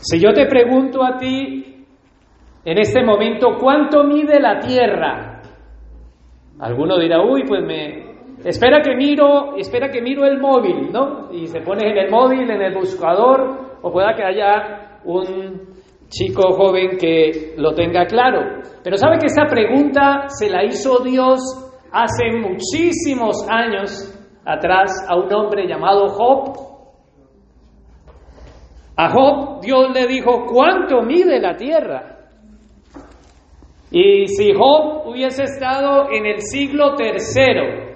Si yo te pregunto a ti en este momento, ¿cuánto mide la Tierra? Alguno dirá, uy, pues me... Espera que miro, espera que miro el móvil, ¿no? Y se pone en el móvil, en el buscador, o pueda que haya un chico joven que lo tenga claro. Pero sabe que esta pregunta se la hizo Dios hace muchísimos años atrás a un hombre llamado Job. A Job Dios le dijo, ¿cuánto mide la tierra? Y si Job hubiese estado en el siglo tercero,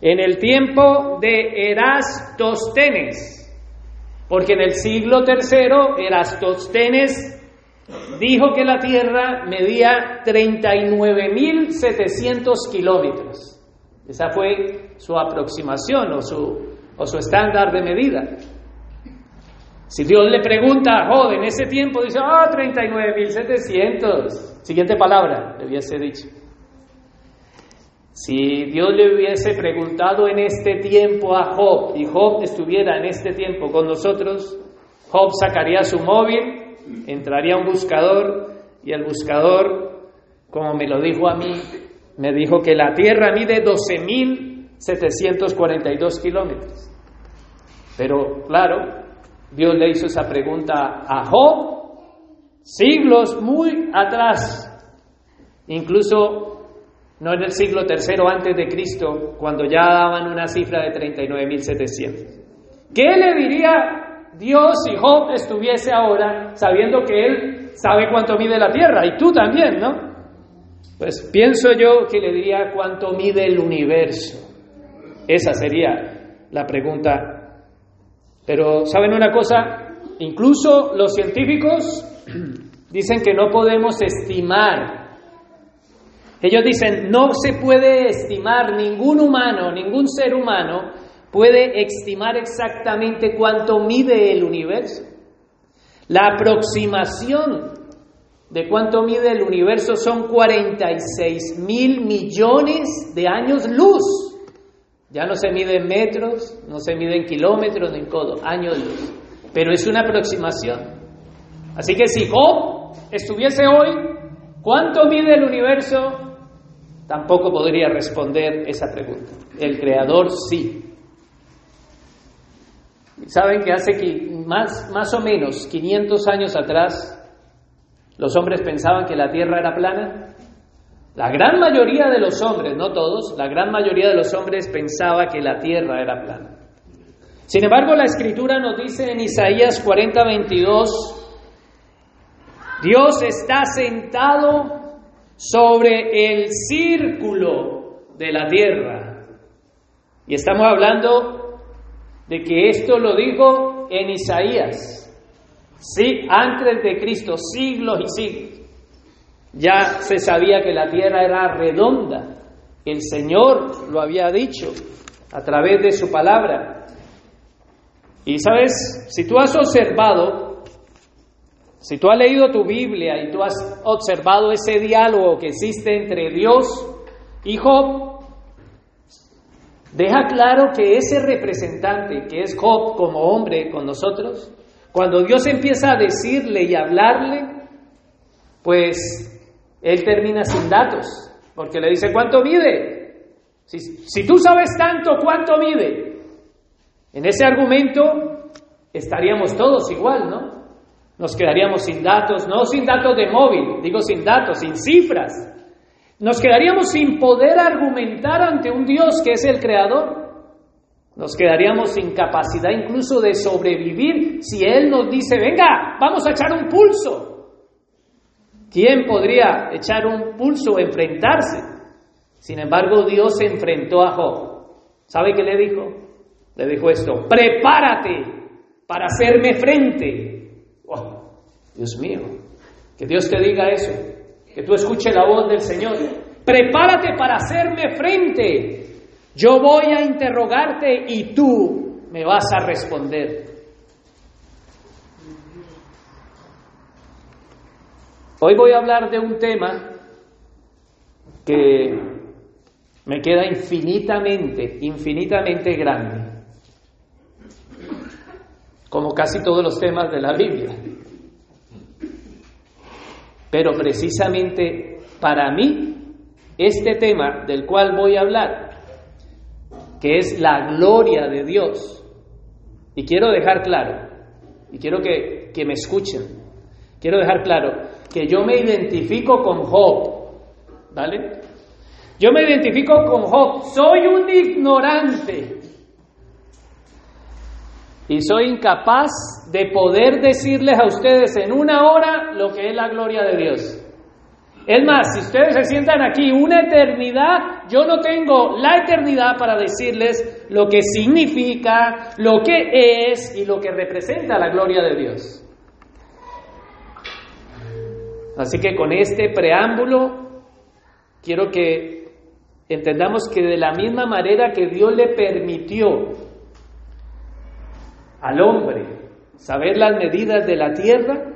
en el tiempo de Erastóstenes, porque en el siglo tercero Erastóstenes dijo que la Tierra medía 39.700 kilómetros. Esa fue su aproximación o su, o su estándar de medida. Si Dios le pregunta a Job en ese tiempo, dice, ah, 39.700. Siguiente palabra, le hubiese dicho. Si Dios le hubiese preguntado en este tiempo a Job y Job estuviera en este tiempo con nosotros, Job sacaría su móvil, entraría un buscador y el buscador, como me lo dijo a mí, me dijo que la Tierra mide 12.742 kilómetros. Pero claro, Dios le hizo esa pregunta a Job siglos muy atrás, incluso no en el siglo tercero antes de Cristo, cuando ya daban una cifra de 39.700. ¿Qué le diría Dios si Job estuviese ahora sabiendo que él sabe cuánto mide la tierra y tú también, ¿no? Pues pienso yo que le diría cuánto mide el universo. Esa sería la pregunta. Pero ¿saben una cosa? Incluso los científicos dicen que no podemos estimar. Ellos dicen, no se puede estimar, ningún humano, ningún ser humano puede estimar exactamente cuánto mide el universo. La aproximación de cuánto mide el universo son 46 mil millones de años luz. Ya no se mide en metros, no se mide en kilómetros ni en codo, años luz. Pero es una aproximación. Así que si Job estuviese hoy, ¿cuánto mide el universo? Tampoco podría responder esa pregunta. El creador sí. ¿Saben que hace más, más o menos 500 años atrás ¿Los hombres pensaban que la Tierra era plana? La gran mayoría de los hombres, no todos, la gran mayoría de los hombres pensaba que la Tierra era plana. Sin embargo, la Escritura nos dice en Isaías 40, 22, Dios está sentado sobre el círculo de la tierra. Y estamos hablando de que esto lo dijo en Isaías. Sí, antes de Cristo, siglos y siglos, ya se sabía que la tierra era redonda. El Señor lo había dicho a través de su palabra. Y sabes, si tú has observado, si tú has leído tu Biblia y tú has observado ese diálogo que existe entre Dios y Job, deja claro que ese representante que es Job como hombre con nosotros, cuando Dios empieza a decirle y hablarle, pues él termina sin datos, porque le dice, ¿cuánto mide? Si, tú sabes tanto, ¿cuánto mide? En ese argumento estaríamos todos igual, ¿no? Nos quedaríamos sin datos, no sin datos de móvil, digo sin datos, sin cifras. Nos quedaríamos sin poder argumentar ante un Dios que es el creador. Nos quedaríamos sin capacidad incluso de sobrevivir si Él nos dice, venga, vamos a echar un pulso. ¿Quién podría echar un pulso enfrentarse? Sin embargo, Dios se enfrentó a Job. ¿Sabe qué le dijo? Le dijo esto, prepárate para hacerme frente. Oh, Dios mío, que Dios te diga eso, que tú escuches la voz del Señor. Prepárate para hacerme frente. Yo voy a interrogarte y tú me vas a responder. Hoy voy a hablar de un tema que me queda infinitamente, infinitamente grande. como casi todos los temas de la Biblia. Pero precisamente para mí, este tema del cual voy a hablar, que es la gloria de Dios, y quiero dejar claro, y quiero que, me escuchen, quiero dejar claro que yo me identifico con Job, ¿vale? Yo me identifico con Job, soy un ignorante y soy incapaz de poder decirles a ustedes en una hora lo que es la gloria de Dios. Es más, si ustedes se sientan aquí una eternidad, yo no tengo la eternidad para decirles lo que significa, lo que es y lo que representa la gloria de Dios. Así que con este preámbulo quiero que entendamos que de la misma manera que Dios le permitió al hombre saber las medidas de la tierra,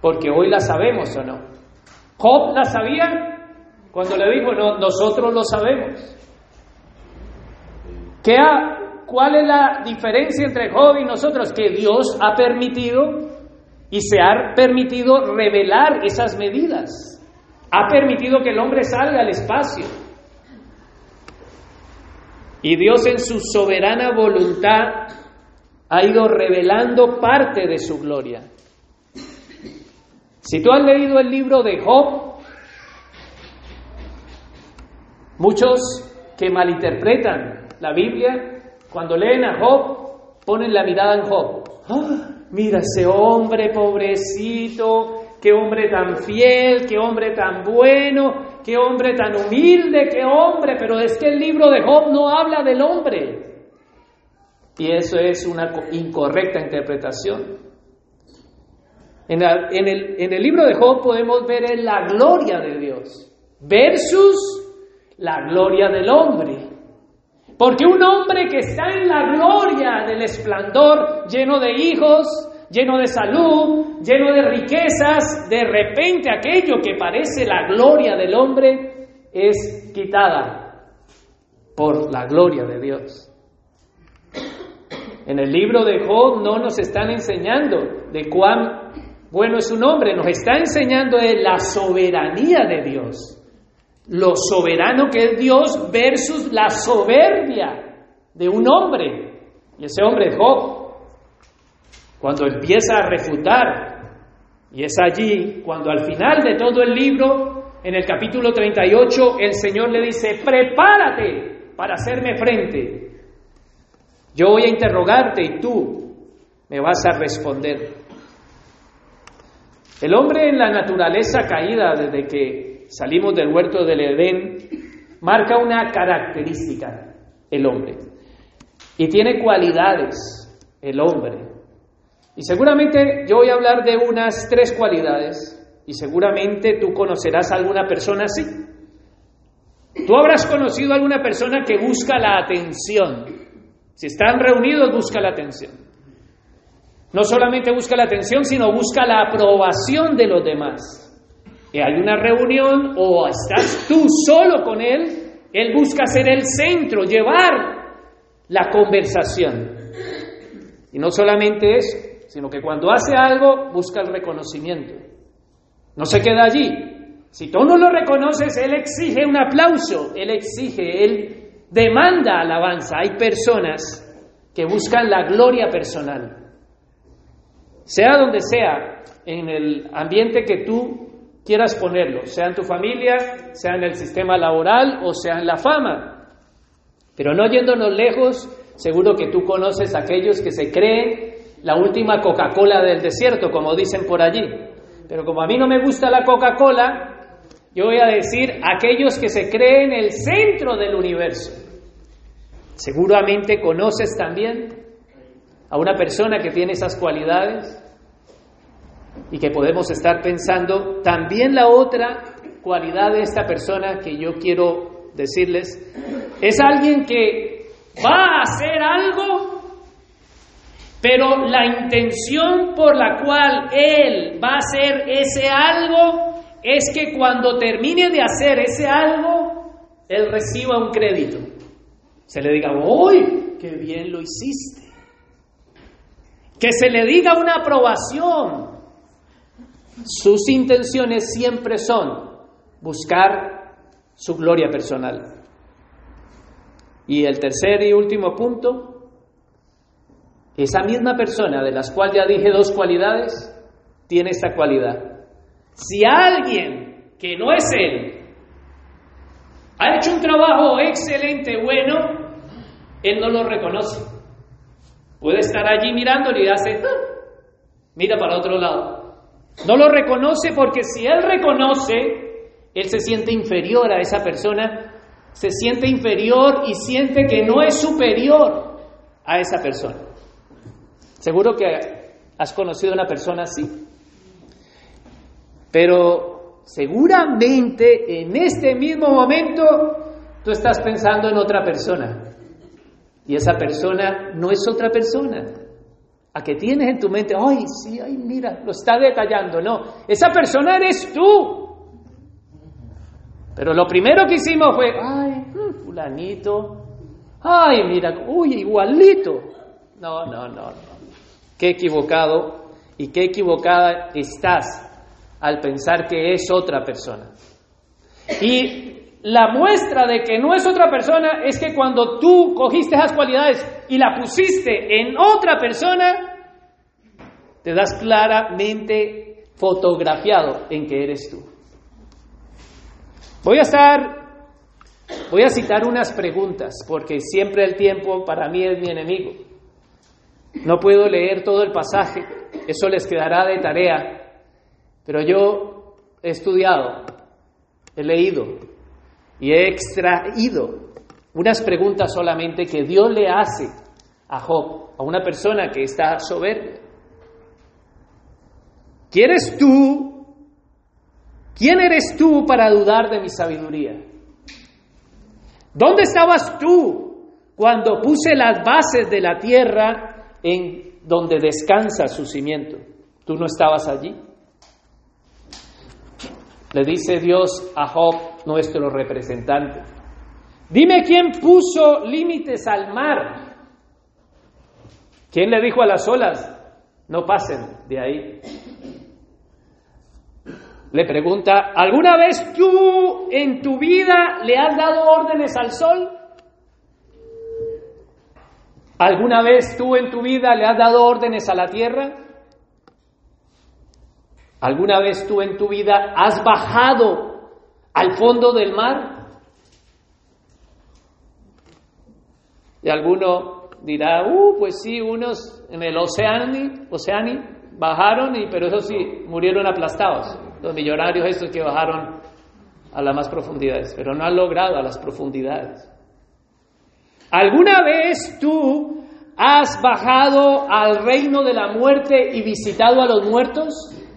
porque hoy las sabemos o no. Job las sabía cuando le dijo, no, nosotros lo sabemos. ¿Qué ¿Cuál es la diferencia entre Job y nosotros? Que Dios ha permitido y se ha permitido revelar esas medidas. Ha permitido que el hombre salga al espacio. Y Dios en su soberana voluntad ha ido revelando parte de su gloria. Si tú has leído el libro de Job, muchos que malinterpretan la Biblia, cuando leen a Job, ponen la mirada en Job. ¡Ah! Mira ese hombre pobrecito, qué hombre tan fiel, qué hombre tan bueno, qué hombre tan humilde, qué hombre, pero es que el libro de Job no habla del hombre. Y eso es una incorrecta interpretación. En, el, el libro de Job podemos ver la gloria de Dios versus la gloria del hombre. Porque un hombre que está en la gloria del esplendor, lleno de hijos, lleno de salud, lleno de riquezas, de repente aquello que parece la gloria del hombre es quitada por la gloria de Dios. En el libro de Job no nos están enseñando de cuán bueno es un hombre, nos está enseñando de la soberanía de Dios. Lo soberano que es Dios versus la soberbia de un hombre. Y ese hombre es Job. Cuando empieza a refutar, y es allí cuando al final de todo el libro, en el capítulo 38, el Señor le dice, prepárate para hacerme frente. Yo voy a interrogarte y tú me vas a responder. El hombre en la naturaleza caída desde que salimos del huerto del Edén marca una característica, el hombre. Y tiene cualidades, el hombre. Y seguramente yo voy a hablar de unas tres cualidades y seguramente tú conocerás a alguna persona así. Tú habrás conocido a alguna persona que busca la atención, si están reunidos, busca la atención. No solamente busca la atención, sino busca la aprobación de los demás. Hay una reunión o estás tú solo con él, él busca ser el centro, llevar la conversación. Y no solamente eso, sino que cuando hace algo busca el reconocimiento. No se queda allí. Si tú no lo reconoces, él exige un aplauso, él exige, él demanda alabanza. Hay personas que buscan la gloria personal. Sea donde sea, en el ambiente que tú quieras ponerlo, sea en tu familia, sea en el sistema laboral o sea en la fama. Pero no yéndonos lejos, seguro que tú conoces a aquellos que se creen la última Coca-Cola del desierto, como dicen por allí. Pero como a mí no me gusta la Coca-Cola, yo voy a decir aquellos que se creen el centro del universo. Seguramente conoces también a una persona que tiene esas cualidades y que podemos estar pensando también la otra cualidad de esta persona que yo quiero decirles es alguien que va a hacer algo pero la intención por la cual él va a hacer ese algo es que cuando termine de hacer ese algo, él reciba un crédito se le diga, ¡uy! ¡Qué bien lo hiciste! que se le diga una aprobación. Sus intenciones siempre son buscar su gloria personal. Y el tercer y último punto, esa misma persona de las cuales ya dije dos cualidades, tiene esta cualidad. Si alguien que no es él ha hecho un trabajo excelente, bueno, él no lo reconoce. Puede estar allí mirándolo y hace, ah", mira para otro lado. No lo reconoce porque si él reconoce, él se siente inferior a esa persona, se siente inferior y siente que no es superior a esa persona. Seguro que has conocido a una persona así. Pero seguramente en este mismo momento tú estás pensando en otra persona. Y esa persona no es otra persona. A que tienes en tu mente, ay, sí, ay, mira, lo está detallando. No, esa persona eres tú. Pero lo primero que hicimos fue, ay, mm, fulanito, ay, mira, uy, igualito. No, no, no, no. Qué equivocado y qué equivocada estás al pensar que es otra persona. Y la muestra de que no es otra persona es que cuando tú cogiste esas cualidades y la pusiste en otra persona, te das claramente fotografiado en que eres tú. Voy a estar, voy a citar unas preguntas, porque siempre el tiempo para mí es mi enemigo. No puedo leer todo el pasaje, eso les quedará de tarea, pero yo he estudiado, he leído, y he extraído unas preguntas solamente que Dios le hace a Job, a una persona que está soberbia. ¿Quién tú? ¿Quién eres tú para dudar de mi sabiduría? ¿Dónde estabas tú cuando puse las bases de la tierra en donde descansa su cimiento? ¿Tú no estabas allí? Le dice Dios a Job, nuestro representante. Dime quién puso límites al mar. ¿Quién le dijo a las olas, no pasen de ahí? Le pregunta, ¿alguna vez tú en tu vida le has dado órdenes al sol? ¿Alguna vez tú en tu vida le has dado órdenes a la tierra? ¿Alguna vez tú en tu vida has bajado al fondo del mar? Y alguno dirá, uh, pues sí, unos en el Oceani, bajaron, y, pero eso sí, murieron aplastados. Los millonarios estos que bajaron a las más profundidades, pero no han logrado a las profundidades. ¿Alguna vez tú has bajado al reino de la muerte y visitado a los muertos?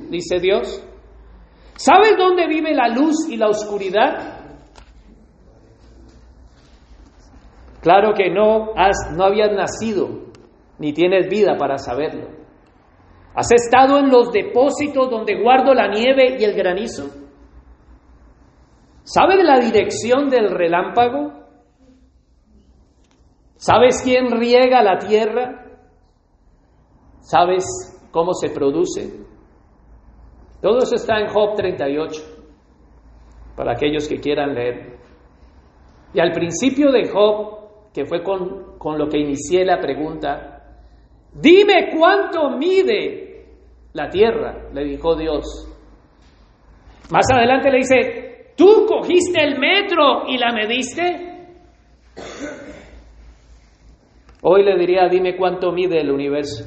dice Dios. ¿Sabes dónde vive la luz y la oscuridad? Claro que no, has, no habías nacido ni tienes vida para saberlo. ¿Has estado en los depósitos donde guardo la nieve y el granizo? ¿Sabes la dirección del relámpago? ¿Sabes quién riega la tierra? ¿Sabes cómo se produce? Todo eso está en Job 38, para aquellos que quieran leer. Y al principio de Job, que fue con, con lo que inicié la pregunta, dime cuánto mide la tierra, le dijo Dios. Más adelante le dice, ¿tú cogiste el metro y la mediste? Hoy le diría, dime cuánto mide el universo.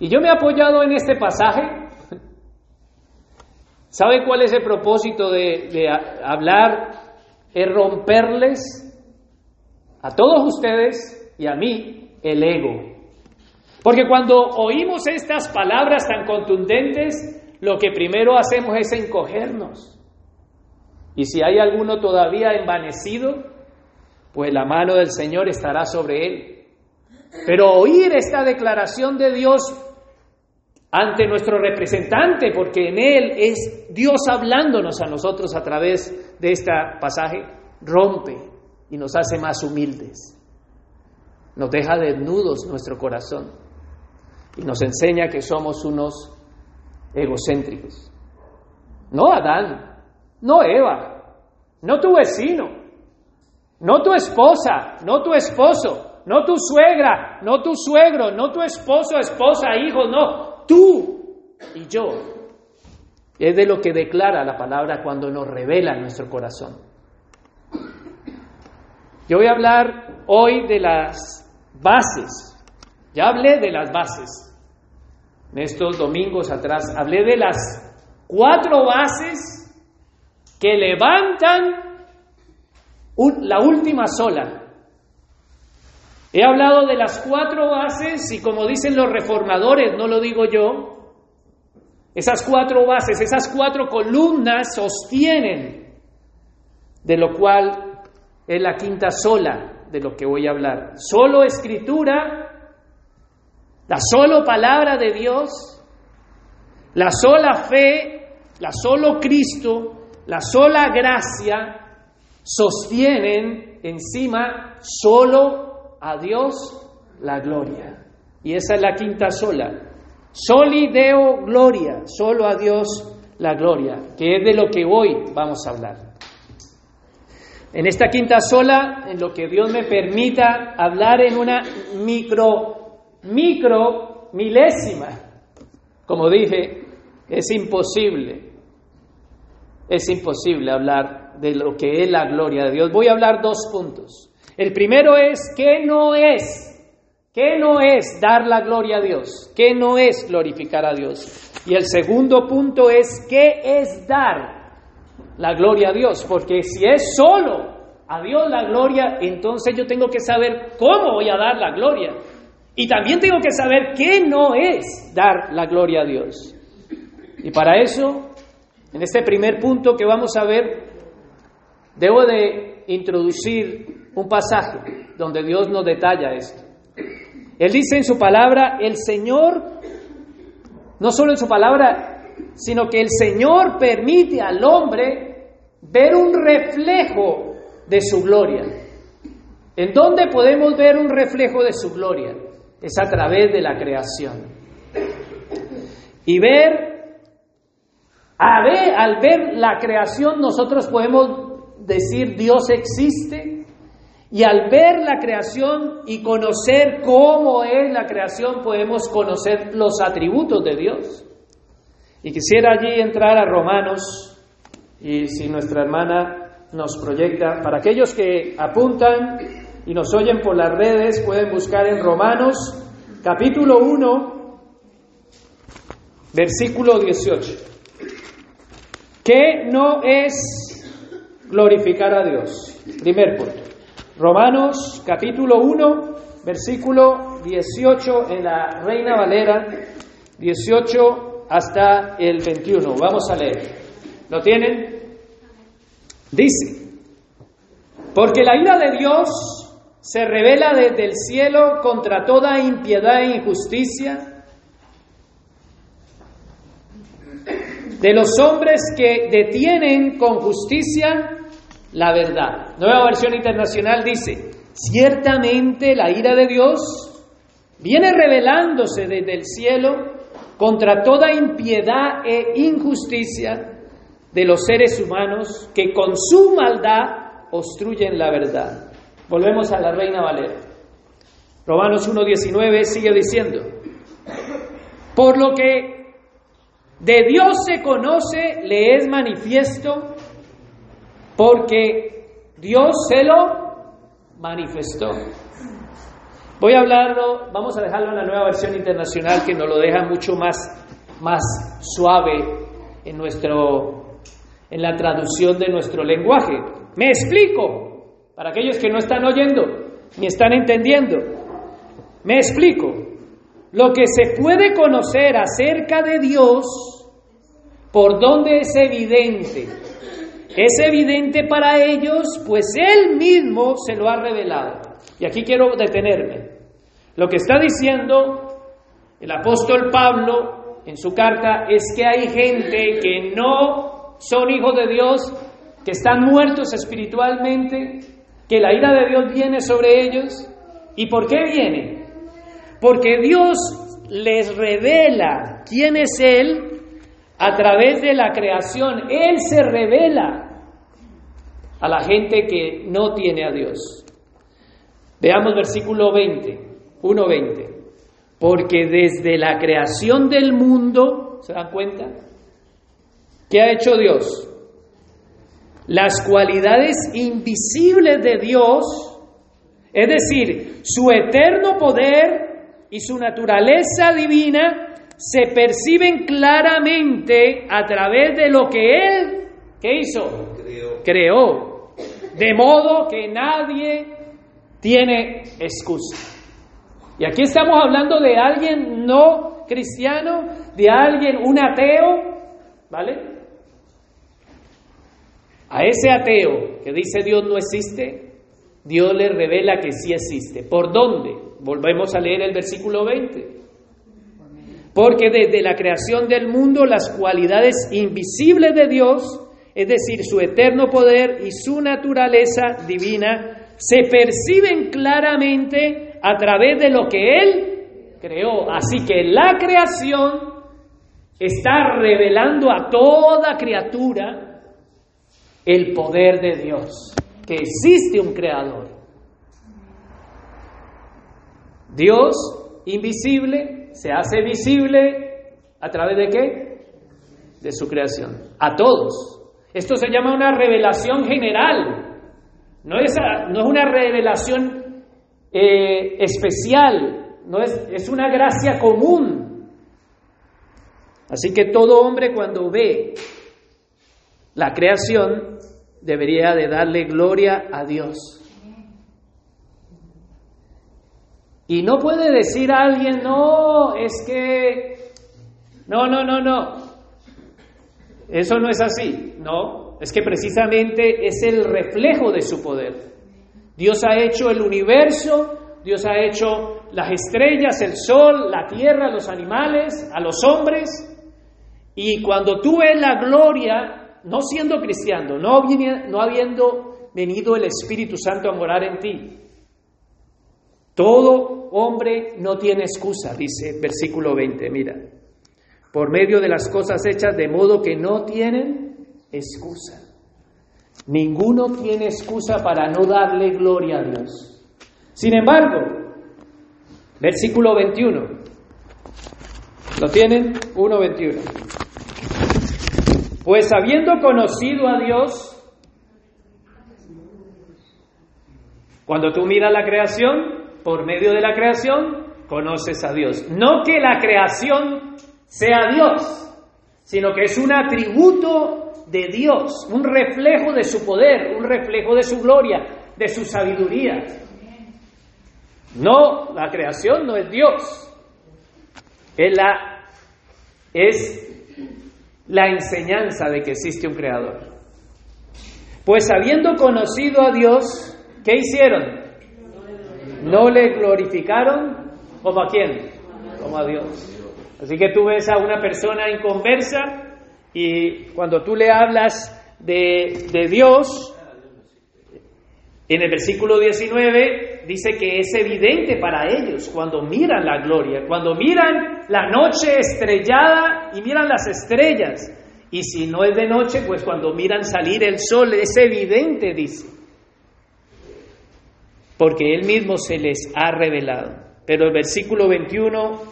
Y yo me he apoyado en este pasaje ¿Sabe cuál es el propósito de, hablar? Es romperles a todos ustedes y a mí el ego. Porque cuando oímos estas palabras tan contundentes, lo que primero hacemos es encogernos. Y si hay alguno todavía envanecido, pues la mano del Señor estará sobre él. Pero oír esta declaración de Dios ante nuestro representante, porque en Él es Dios hablándonos a nosotros a través de este pasaje, rompe y nos hace más humildes, nos deja desnudos nuestro corazón. Y nos enseña que somos unos egocéntricos. No Adán, no Eva, no tu vecino, no tu esposa, no tu esposo, no tu suegra, no tu suegro, no tu esposo, esposa, hijo, no, tú y yo. Es de lo que declara la palabra cuando nos revela nuestro corazón. Yo voy a hablar hoy de las bases. Ya hablé de las bases. En estos domingos atrás hablé de las cuatro bases que levantan la última sola. He hablado de las cuatro bases y como dicen los reformadores, no lo digo yo, esas cuatro bases, esas cuatro columnas sostienen de lo cual es la quinta sola de lo que voy a hablar. Solo escritura, la solo palabra de Dios, la sola fe, la solo Cristo, la sola gracia sostienen encima solo a Dios la gloria. Y esa es la quinta sola. Soli Deo Gloria, solo a Dios la gloria, que es de lo que hoy vamos a hablar. En esta quinta sola, en lo que Dios me permita hablar en una micro, micro milésima, como dije, es imposible, es imposible hablar de lo que es la gloria de Dios. Voy a hablar dos puntos. El primero es, ¿qué no es ¿Qué no es dar la gloria a Dios? ¿Qué no es glorificar a Dios? Y el segundo punto es, ¿qué es dar la gloria a Dios? Porque si es solo a Dios la gloria, entonces yo tengo que saber cómo voy a dar la gloria. Y también tengo que saber qué no es dar la gloria a Dios. Y para eso, en este primer punto que vamos a ver, debo de introducir un pasaje donde Dios nos detalla esto. Él dice en su palabra, el Señor, no solo en su palabra, sino que el Señor permite al hombre ver un reflejo de su gloria. ¿En dónde podemos ver un reflejo de su gloria? Es a través de la creación. Y ver, a ver, al ver la creación nosotros podemos decir Dios existe, y al ver la creación y conocer cómo es la creación, podemos conocer los atributos de Dios. Y quisiera allí entrar a Romanos, y si nuestra hermana nos proyecta, para aquellos que apuntan y nos oyen por las redes, pueden buscar en Romanos capítulo 1, versículo 18. ¿Qué no es glorificar a Dios? Primer punto. Romanos capítulo 1, versículo 18 en la Reina Valera, 18 hasta el 21. Vamos a leer. ¿Lo tienen? Dice, porque la ira de Dios se revela desde el cielo contra toda impiedad e injusticia de los hombres que detienen con justicia la verdad. Nueva versión internacional dice, ciertamente la ira de Dios viene revelándose desde el cielo contra toda impiedad e injusticia de los seres humanos que con su maldad obstruyen la verdad. Volvemos a la Reina Valera. Romanos 1.19 sigue diciendo, por lo que de Dios se conoce, le es manifiesto porque Dios se lo manifestó. Voy a hablarlo, vamos a dejarlo en la nueva versión internacional que nos lo deja mucho más, más suave en, nuestro, en la traducción de nuestro lenguaje. Me explico, para aquellos que no están oyendo ni están entendiendo. Me explico. Lo que se puede conocer acerca de Dios, por donde es evidente es evidente para ellos, pues Él mismo se lo ha revelado. Y aquí quiero detenerme. Lo que está diciendo el apóstol Pablo en su carta es que hay gente que no son hijos de Dios, que están muertos espiritualmente, que la ira de Dios viene sobre ellos. ¿Y por qué viene? Porque Dios les revela quién es Él a través de la creación. Él se revela a la gente que no tiene a Dios. Veamos versículo 20, 1.20. Porque desde la creación del mundo, ¿se dan cuenta? ¿Qué ha hecho Dios? Las cualidades invisibles de Dios, es decir, su eterno poder y su naturaleza divina, se perciben claramente a través de lo que Él, ¿qué hizo? Creó. Creó. De modo que nadie tiene excusa. Y aquí estamos hablando de alguien no cristiano, de alguien, un ateo, ¿vale? A ese ateo que dice Dios no existe, Dios le revela que sí existe. ¿Por dónde? Volvemos a leer el versículo 20. Porque desde la creación del mundo las cualidades invisibles de Dios, es decir, su eterno poder y su naturaleza divina, se perciben claramente a través de lo que Él creó. Así que la creación está revelando a toda criatura el poder de Dios, que existe un creador. Dios invisible se hace visible a través de qué? De su creación, a todos. Esto se llama una revelación general, no es, no es una revelación eh, especial, no es, es una gracia común. Así que todo hombre cuando ve la creación debería de darle gloria a Dios. Y no puede decir a alguien, no, es que, no, no, no, no, eso no es así, no, es que precisamente es el reflejo de su poder. Dios ha hecho el universo, Dios ha hecho las estrellas, el sol, la tierra, los animales, a los hombres, y cuando tú ves la gloria, no siendo cristiano, no, habiendo venido el Espíritu Santo a morar en ti, todo hombre no tiene excusa, dice versículo 20, mira, por medio de las cosas hechas de modo que no tienen excusa. Ninguno tiene excusa para no darle gloria a Dios. Sin embargo, versículo 21, ¿lo tienen? 1.21. Pues habiendo conocido a Dios, cuando tú miras la creación, por medio de la creación conoces a Dios. No que la creación sea Dios, sino que es un atributo de Dios, un reflejo de su poder, un reflejo de su gloria, de su sabiduría. No, la creación no es Dios. Es la, es la enseñanza de que existe un creador. Pues habiendo conocido a Dios, ¿qué hicieron? no le glorificaron como a quién, como a Dios. Así que tú ves a una persona inconversa y cuando tú le hablas de, de Dios, en el versículo 19 dice que es evidente para ellos cuando miran la gloria, cuando miran la noche estrellada y miran las estrellas. Y si no es de noche, pues cuando miran salir el sol, es evidente, dice porque Él mismo se les ha revelado. Pero el versículo 21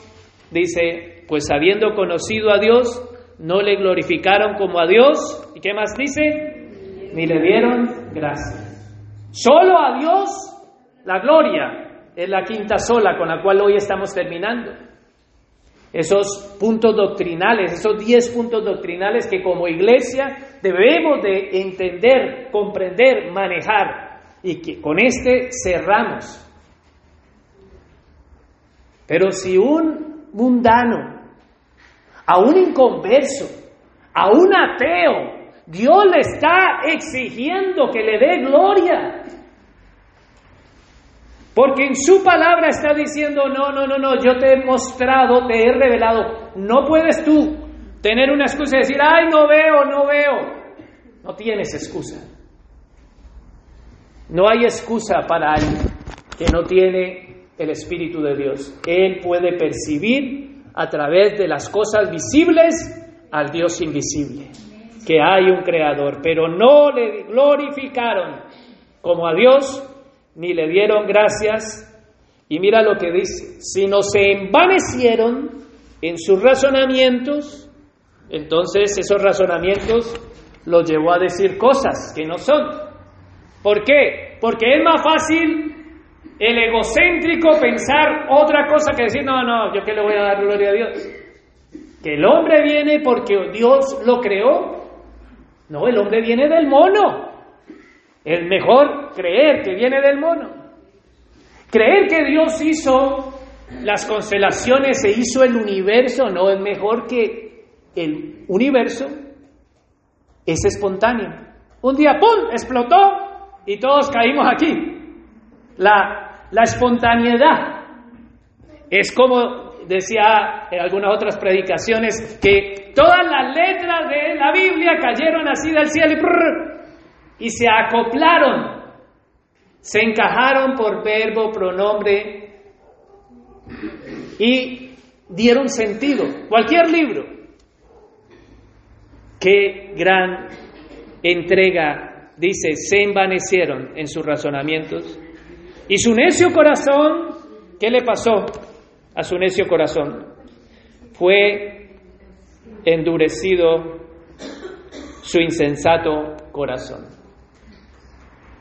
dice, pues habiendo conocido a Dios, no le glorificaron como a Dios. ¿Y qué más dice? Ni le dieron gracia. Solo a Dios la gloria. Es la quinta sola con la cual hoy estamos terminando. Esos puntos doctrinales, esos diez puntos doctrinales que como iglesia debemos de entender, comprender, manejar y que con este cerramos. Pero si un mundano, a un inconverso, a un ateo, Dios le está exigiendo que le dé gloria. Porque en su palabra está diciendo, no, no, no, no, yo te he mostrado, te he revelado. No puedes tú tener una excusa y decir, ay, no veo, no veo. No tienes excusa. No hay excusa para alguien que no tiene el Espíritu de Dios. Él puede percibir a través de las cosas visibles al Dios invisible, que hay un creador, pero no le glorificaron como a Dios, ni le dieron gracias. Y mira lo que dice, sino se envanecieron en sus razonamientos, entonces esos razonamientos los llevó a decir cosas que no son. ¿Por qué? Porque es más fácil el egocéntrico pensar otra cosa que decir, no, no, yo que le voy a dar gloria a Dios. Que el hombre viene porque Dios lo creó. No, el hombre viene del mono. El mejor creer que viene del mono. Creer que Dios hizo las constelaciones e hizo el universo, no es mejor que el universo es espontáneo. Un día, ¡pum!, explotó y todos caímos aquí. La, la espontaneidad es como decía en algunas otras predicaciones, que todas las letras de la Biblia cayeron así del cielo y, y se acoplaron, se encajaron por verbo, pronombre y dieron sentido. Cualquier libro, Qué gran entrega, dice, se envanecieron en sus razonamientos. Y su necio corazón, ¿qué le pasó a su necio corazón? Fue endurecido su insensato corazón.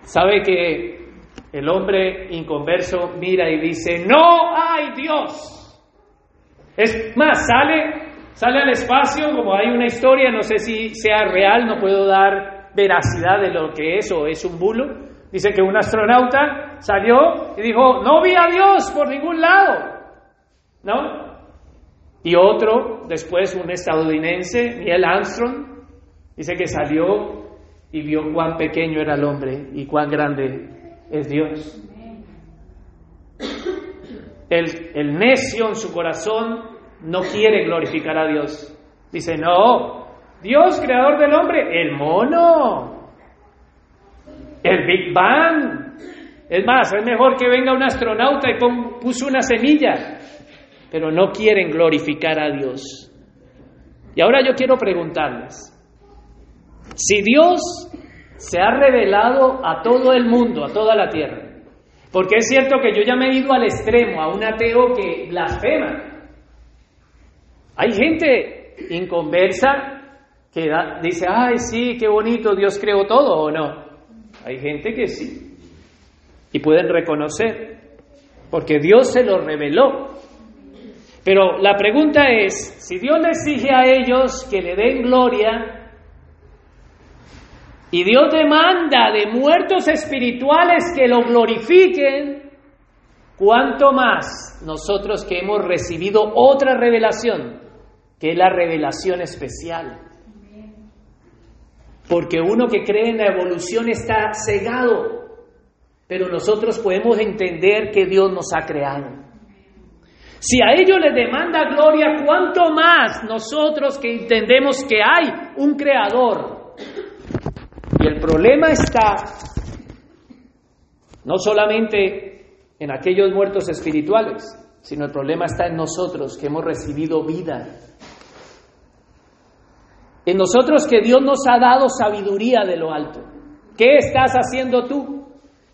¿Sabe que el hombre inconverso mira y dice, no hay Dios? Es más, sale Sale al espacio, como hay una historia, no sé si sea real, no puedo dar veracidad de lo que es o es un bulo. Dice que un astronauta salió y dijo, no vi a Dios por ningún lado. ¿No? Y otro, después un estadounidense, Neil Armstrong, dice que salió y vio cuán pequeño era el hombre y cuán grande es Dios. El, el necio en su corazón no quiere glorificar a Dios. Dice, no, Dios, creador del hombre, el mono, el Big Bang. Es más, es mejor que venga un astronauta y puso una semilla, pero no quieren glorificar a Dios. Y ahora yo quiero preguntarles, si Dios se ha revelado a todo el mundo, a toda la tierra, porque es cierto que yo ya me he ido al extremo, a un ateo que blasfema, hay gente inconversa que dice, ay, sí, qué bonito, Dios creó todo o no. Hay gente que sí. Y pueden reconocer, porque Dios se lo reveló. Pero la pregunta es, si Dios les exige a ellos que le den gloria, y Dios demanda de muertos espirituales que lo glorifiquen, ¿cuánto más nosotros que hemos recibido otra revelación que es la revelación especial. Porque uno que cree en la evolución está cegado, pero nosotros podemos entender que Dios nos ha creado. Si a ellos les demanda gloria, ¿cuánto más nosotros que entendemos que hay un creador? Y el problema está no solamente en aquellos muertos espirituales, sino el problema está en nosotros que hemos recibido vida en nosotros que Dios nos ha dado sabiduría de lo alto. ¿Qué estás haciendo tú?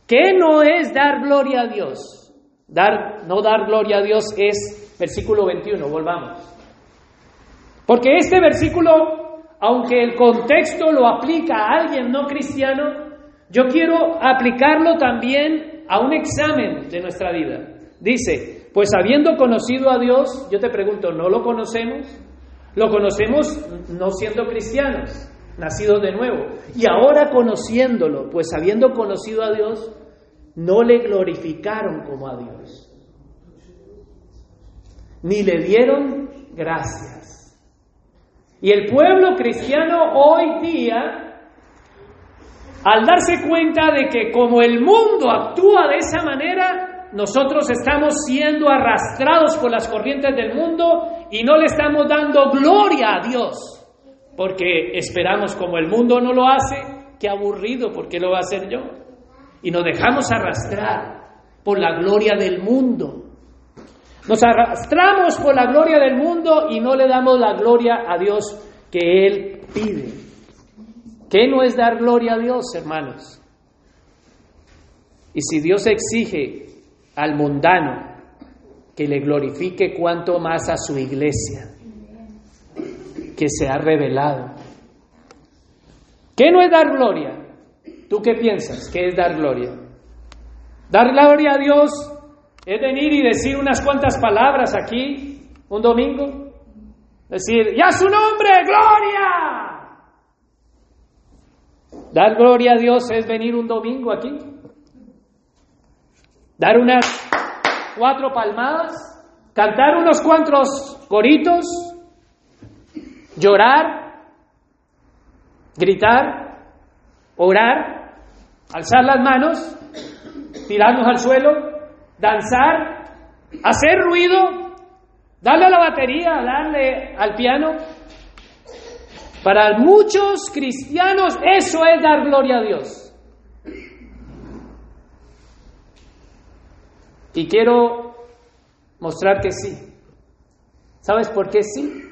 ¿Qué no es dar gloria a Dios? Dar, no dar gloria a Dios es versículo 21, volvamos. Porque este versículo, aunque el contexto lo aplica a alguien no cristiano, yo quiero aplicarlo también a un examen de nuestra vida. Dice, pues habiendo conocido a Dios, yo te pregunto, ¿no lo conocemos? Lo conocemos no siendo cristianos, nacidos de nuevo. Y ahora conociéndolo, pues habiendo conocido a Dios, no le glorificaron como a Dios. Ni le dieron gracias. Y el pueblo cristiano hoy día, al darse cuenta de que como el mundo actúa de esa manera, nosotros estamos siendo arrastrados por las corrientes del mundo y no le estamos dando gloria a Dios, porque esperamos como el mundo no lo hace, qué aburrido, ¿por qué lo va a hacer yo? Y nos dejamos arrastrar por la gloria del mundo. Nos arrastramos por la gloria del mundo y no le damos la gloria a Dios que Él pide. ¿Qué no es dar gloria a Dios, hermanos? Y si Dios exige al mundano que le glorifique cuanto más a su iglesia, que se ha revelado. ¿Qué no es dar gloria? ¿Tú qué piensas? ¿Qué es dar gloria? Dar gloria a Dios es venir y decir unas cuantas palabras aquí un domingo. Decir, ya su nombre, gloria. Dar gloria a Dios es venir un domingo aquí. Dar unas cuatro palmadas, cantar unos cuantos coritos, llorar, gritar, orar, alzar las manos, tirarnos al suelo, danzar, hacer ruido, darle a la batería, darle al piano. Para muchos cristianos eso es dar gloria a Dios. Y quiero mostrar que sí. ¿Sabes por qué sí?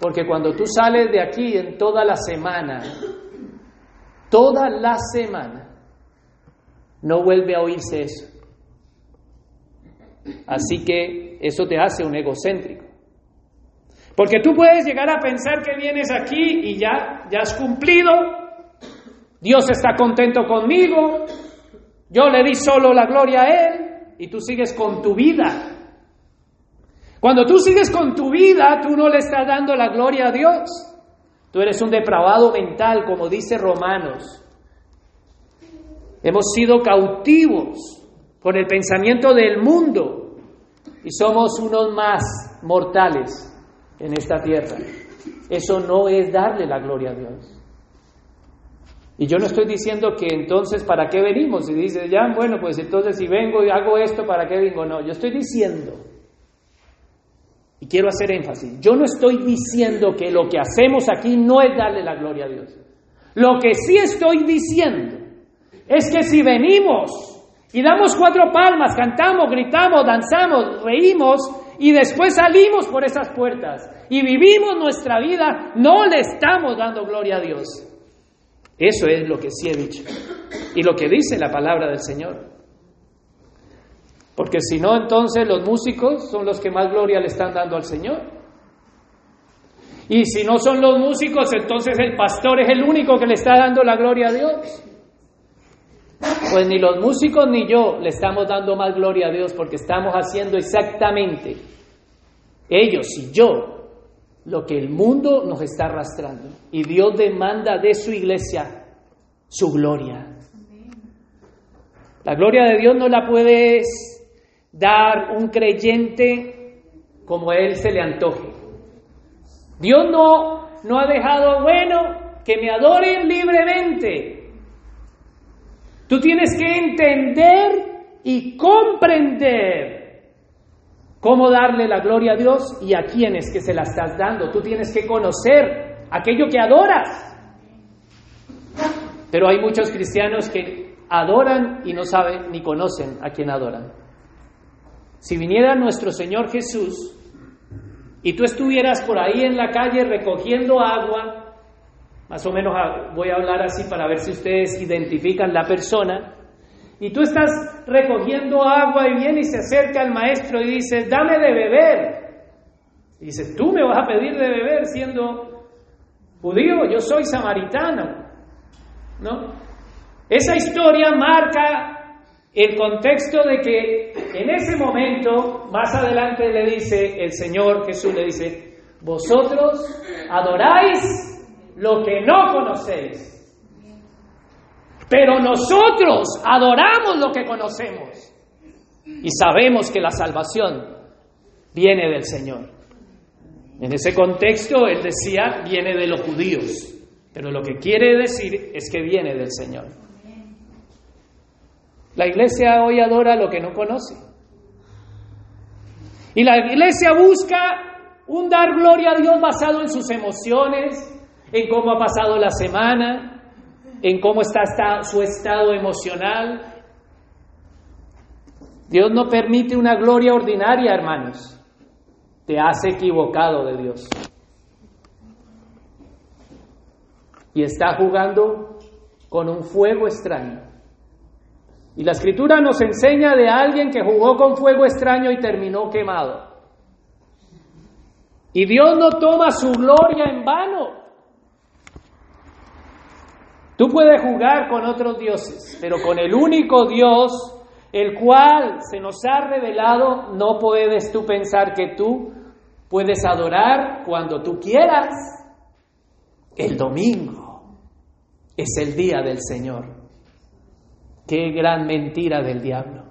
Porque cuando tú sales de aquí en toda la semana, toda la semana, no vuelve a oírse eso. Así que eso te hace un egocéntrico. Porque tú puedes llegar a pensar que vienes aquí y ya, ya has cumplido, Dios está contento conmigo, yo le di solo la gloria a Él y tú sigues con tu vida. Cuando tú sigues con tu vida, tú no le estás dando la gloria a Dios. Tú eres un depravado mental, como dice Romanos. Hemos sido cautivos con el pensamiento del mundo y somos unos más mortales en esta tierra. Eso no es darle la gloria a Dios. Y yo no estoy diciendo que entonces, ¿para qué venimos? Y dice, ya, bueno, pues entonces si vengo y hago esto, ¿para qué vengo? No, yo estoy diciendo y quiero hacer énfasis, yo no estoy diciendo que lo que hacemos aquí no es darle la gloria a Dios. Lo que sí estoy diciendo es que si venimos y damos cuatro palmas, cantamos, gritamos, danzamos, reímos y después salimos por esas puertas y vivimos nuestra vida, no le estamos dando gloria a Dios. Eso es lo que sí he dicho y lo que dice la palabra del Señor. Porque si no, entonces los músicos son los que más gloria le están dando al Señor. Y si no son los músicos, entonces el pastor es el único que le está dando la gloria a Dios. Pues ni los músicos ni yo le estamos dando más gloria a Dios porque estamos haciendo exactamente ellos y yo lo que el mundo nos está arrastrando. Y Dios demanda de su iglesia su gloria. La gloria de Dios no la puedes dar un creyente como él se le antoje. Dios no, no ha dejado bueno que me adoren libremente. Tú tienes que entender y comprender cómo darle la gloria a Dios y a quienes que se la estás dando. Tú tienes que conocer aquello que adoras. Pero hay muchos cristianos que adoran y no saben ni conocen a quién adoran. Si viniera nuestro Señor Jesús y tú estuvieras por ahí en la calle recogiendo agua, más o menos voy a hablar así para ver si ustedes identifican la persona, y tú estás recogiendo agua y viene y se acerca al maestro y dice, dame de beber. Y dice, tú me vas a pedir de beber siendo judío, yo soy samaritano. ¿No? Esa historia marca el contexto de que en ese momento, más adelante le dice el Señor Jesús, le dice, vosotros adoráis lo que no conocéis, pero nosotros adoramos lo que conocemos y sabemos que la salvación viene del Señor. En ese contexto, él decía, viene de los judíos, pero lo que quiere decir es que viene del Señor. La iglesia hoy adora lo que no conoce. Y la iglesia busca un dar gloria a Dios basado en sus emociones, en cómo ha pasado la semana, en cómo está, su estado emocional. Dios no permite una gloria ordinaria, hermanos. Te has equivocado de Dios. Y está jugando con un fuego extraño. Y la escritura nos enseña de alguien que jugó con fuego extraño y terminó quemado. Y Dios no toma su gloria en vano. Tú puedes jugar con otros dioses, pero con el único Dios, el cual se nos ha revelado, no puedes tú pensar que tú puedes adorar cuando tú quieras. El domingo es el día del Señor. Qué gran mentira del diablo.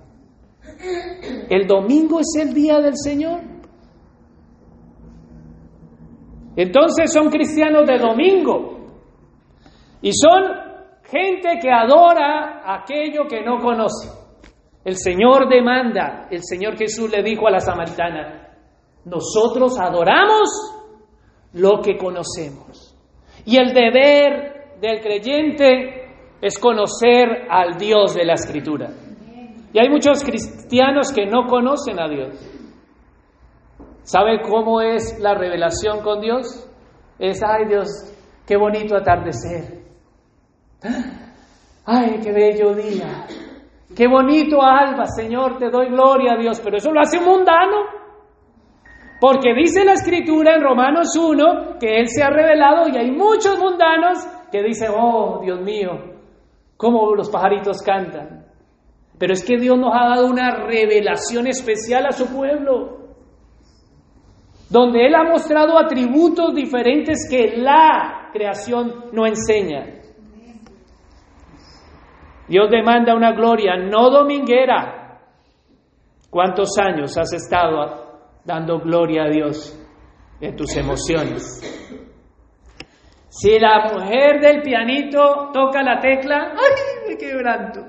El domingo es el día del Señor. Entonces son cristianos de domingo, y son gente que adora aquello que no conoce. El Señor demanda, el Señor Jesús le dijo a la samaritana, nosotros adoramos lo que conocemos. Y el deber del creyente es conocer al Dios de la Escritura. Y hay muchos cristianos que no conocen a Dios. ¿Sabe cómo es la revelación con Dios? Es, ay Dios, qué bonito atardecer. Ay, qué bello día. Qué bonito alba, Señor, te doy gloria a Dios. Pero eso lo hace un mundano. Porque dice la escritura en Romanos 1 que Él se ha revelado y hay muchos mundanos que dicen, oh, Dios mío, cómo los pajaritos cantan. Pero es que Dios nos ha dado una revelación especial a su pueblo, donde Él ha mostrado atributos diferentes que la creación no enseña. Dios demanda una gloria no dominguera. ¿Cuántos años has estado dando gloria a Dios en tus emociones? Si la mujer del pianito toca la tecla, ¡ay, me quebranto!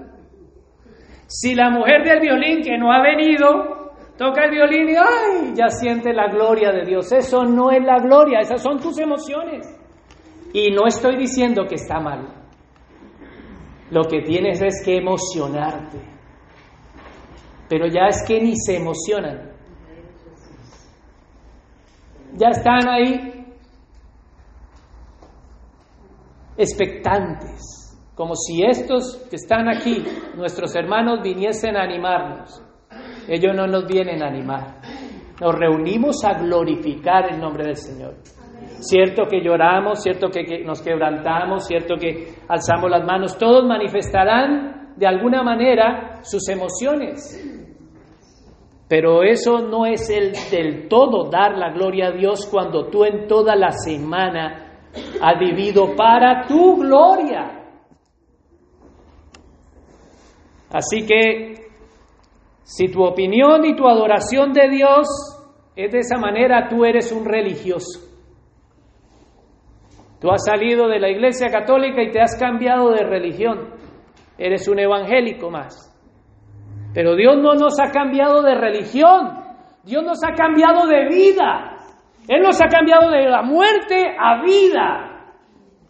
Si la mujer del violín que no ha venido toca el violín y ¡ay! ya siente la gloria de Dios. Eso no es la gloria, esas son tus emociones. Y no estoy diciendo que está mal. Lo que tienes es que emocionarte. Pero ya es que ni se emocionan. Ya están ahí expectantes, como si estos que están aquí, nuestros hermanos, viniesen a animarnos. Ellos no nos vienen a animar. Nos reunimos a glorificar el nombre del Señor. Cierto que lloramos, cierto que, nos quebrantamos, cierto que alzamos las manos, todos manifestarán de alguna manera sus emociones. Pero eso no es el del todo dar la gloria a Dios cuando tú en toda la semana has vivido para tu gloria. Así que si tu opinión y tu adoración de Dios es de esa manera, tú eres un religioso. Tú has salido de la iglesia católica y te has cambiado de religión. Eres un evangélico más. Pero Dios no nos ha cambiado de religión. Dios nos ha cambiado de vida. Él nos ha cambiado de la muerte a vida.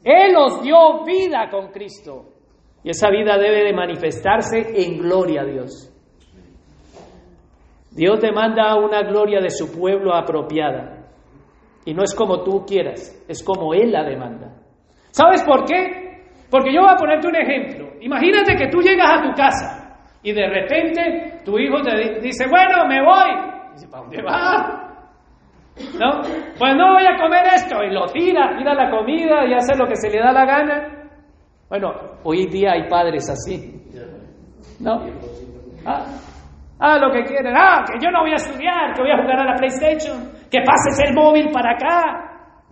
Él nos dio vida con Cristo. Y esa vida debe de manifestarse en gloria a Dios. Dios demanda una gloria de su pueblo apropiada. Y no es como tú quieras, es como Él la demanda. ¿Sabes por qué? Porque yo voy a ponerte un ejemplo. Imagínate que tú llegas a tu casa y de repente tu hijo te dice, bueno, me voy. dice, ¿para dónde va? ¿No? Pues no voy a comer esto. Y lo tira, tira la comida y hace lo que se le da la gana. Bueno, hoy día hay padres así. ¿No? Ah, ah, lo que quieren. Ah, que yo no voy a estudiar, que voy a jugar a la PlayStation que pases el móvil para acá,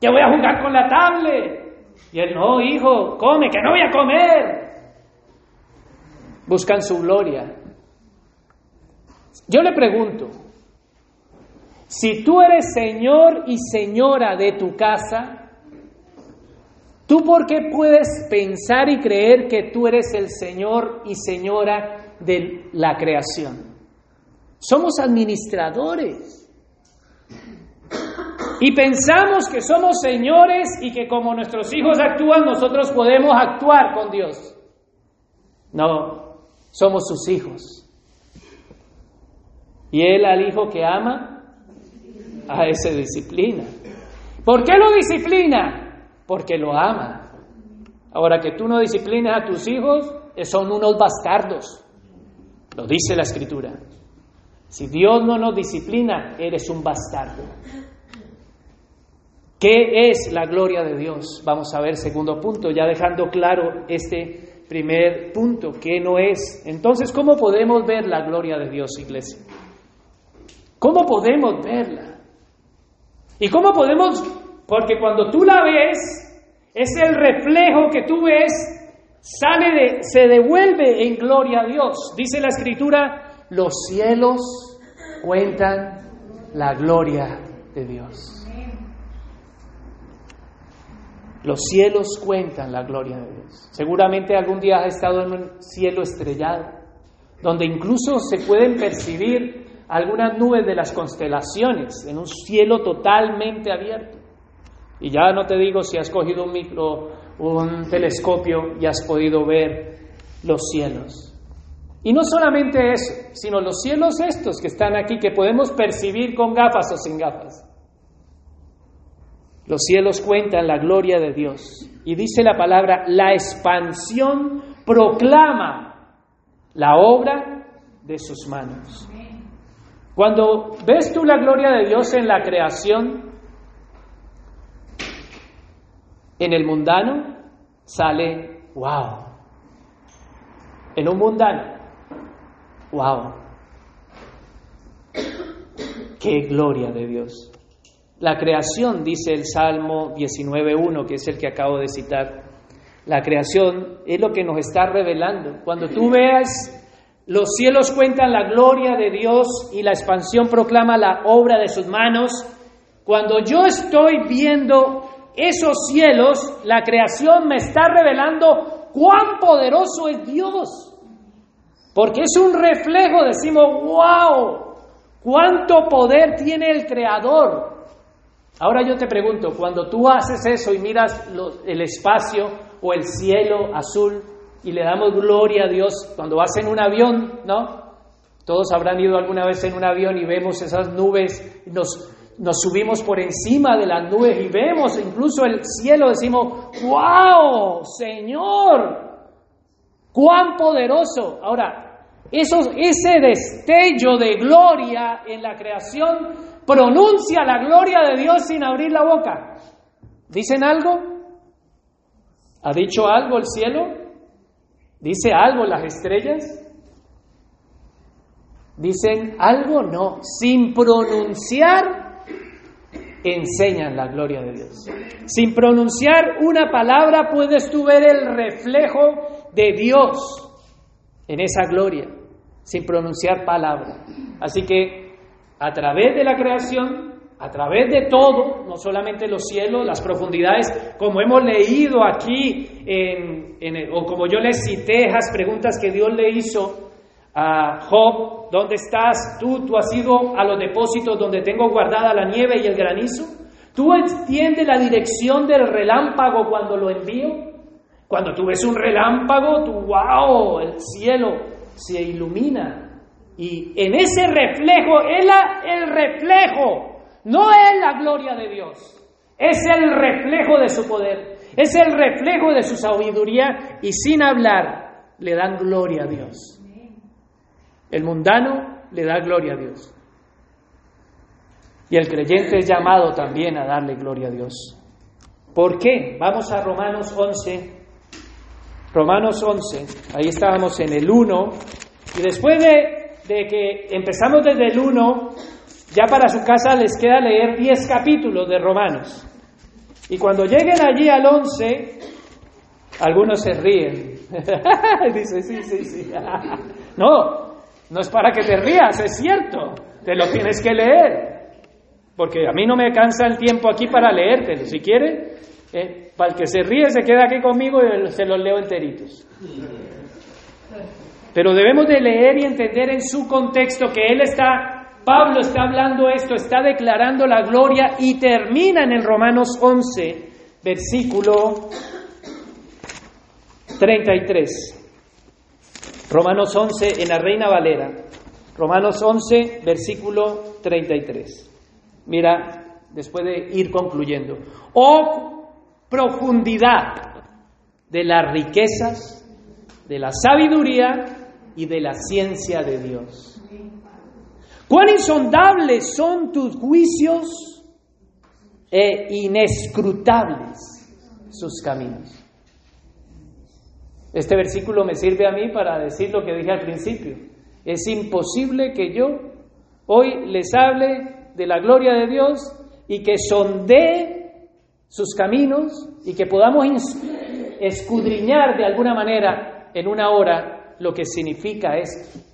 que voy a jugar con la tablet. Y él, no, hijo, come, que no voy a comer. Buscan su gloria. Yo le pregunto, si tú eres señor y señora de tu casa, ¿tú por qué puedes pensar y creer que tú eres el señor y señora de la creación? Somos administradores. Y pensamos que somos señores y que como nuestros hijos actúan, nosotros podemos actuar con Dios. No, somos sus hijos. Y él al hijo que ama, a ese disciplina. ¿Por qué lo disciplina? Porque lo ama. Ahora que tú no disciplinas a tus hijos, son unos bastardos. Lo dice la escritura. Si Dios no nos disciplina, eres un bastardo. ¿Qué es la gloria de Dios? Vamos a ver segundo punto, ya dejando claro este primer punto, ¿qué no es? Entonces, ¿cómo podemos ver la gloria de Dios, iglesia? ¿Cómo podemos verla? ¿Y cómo podemos? Porque cuando tú la ves, es el reflejo que tú ves, sale de, se devuelve en gloria a Dios. Dice la escritura, los cielos cuentan la gloria de Dios. Los cielos cuentan la gloria de Dios. Seguramente algún día has estado en un cielo estrellado, donde incluso se pueden percibir algunas nubes de las constelaciones en un cielo totalmente abierto. Y ya no te digo si has cogido un micro, un telescopio y has podido ver los cielos. Y no solamente eso, sino los cielos estos que están aquí, que podemos percibir con gafas o sin gafas. Los cielos cuentan la gloria de Dios. Y dice la palabra, la expansión proclama la obra de sus manos. Cuando ves tú la gloria de Dios en la creación, en el mundano, sale, wow. En un mundano, wow. Qué gloria de Dios. La creación, dice el Salmo 19.1, que es el que acabo de citar, la creación es lo que nos está revelando. Cuando tú veas, los cielos cuentan la gloria de Dios y la expansión proclama la obra de sus manos. Cuando yo estoy viendo esos cielos, la creación me está revelando cuán poderoso es Dios. Porque es un reflejo, decimos, wow, cuánto poder tiene el Creador. Ahora yo te pregunto, cuando tú haces eso y miras el espacio o el cielo azul y le damos gloria a Dios, cuando vas en un avión, ¿no? Todos habrán ido alguna vez en un avión y vemos esas nubes, nos, nos subimos por encima de las nubes y vemos incluso el cielo, decimos, wow, Señor, cuán poderoso. Ahora, ese destello de gloria en la creación pronuncia la gloria de Dios sin abrir la boca. ¿Dicen algo? ¿Ha dicho algo el cielo? ¿Dice algo las estrellas? ¿Dicen algo? No. Sin pronunciar, enseñan la gloria de Dios. Sin pronunciar una palabra puedes tú ver el reflejo de Dios en esa gloria, sin pronunciar palabra. Así que a través de la creación, a través de todo, no solamente los cielos, las profundidades, como hemos leído aquí, en, o como yo les cité, esas preguntas que Dios le hizo a Job, ¿dónde estás tú? ¿Tú has ido a los depósitos donde tengo guardada la nieve y el granizo? ¿Tú entiendes la dirección del relámpago cuando lo envío? Cuando tú ves un relámpago, tú, wow, el cielo se ilumina y en ese reflejo, es el reflejo, no es la gloria de Dios, es el reflejo de su poder, es el reflejo de su sabiduría y sin hablar le dan gloria a Dios. El mundano le da gloria a Dios. Y el creyente es llamado también a darle gloria a Dios. ¿Por qué? Vamos a Romanos 11. Romanos 11, ahí estábamos en el 1. Y después de de que empezamos desde el 1, ya para su casa les queda leer 10 capítulos de Romanos. Y cuando lleguen allí al 11, algunos se ríen. Dice, sí, sí, sí. no, no es para que te rías, es cierto, te lo tienes que leer. Porque a mí no me cansa el tiempo aquí para leértelo. Si quiere, eh, para el que se ríe se queda aquí conmigo y se los leo enteritos. Pero debemos de leer y entender en su contexto que él está, Pablo está hablando esto, está declarando la gloria y termina en el Romanos 11, versículo 33. Romanos 11 en la Reina Valera. Romanos 11, versículo 33. Mira, después de ir concluyendo. Oh profundidad de las riquezas, de la sabiduría y de la ciencia de Dios. Cuán insondables son tus juicios e inescrutables sus caminos. Este versículo me sirve a mí para decir lo que dije al principio. Es imposible que yo hoy les hable de la gloria de Dios y que sondee sus caminos y que podamos escudriñar de alguna manera en una hora lo que significa es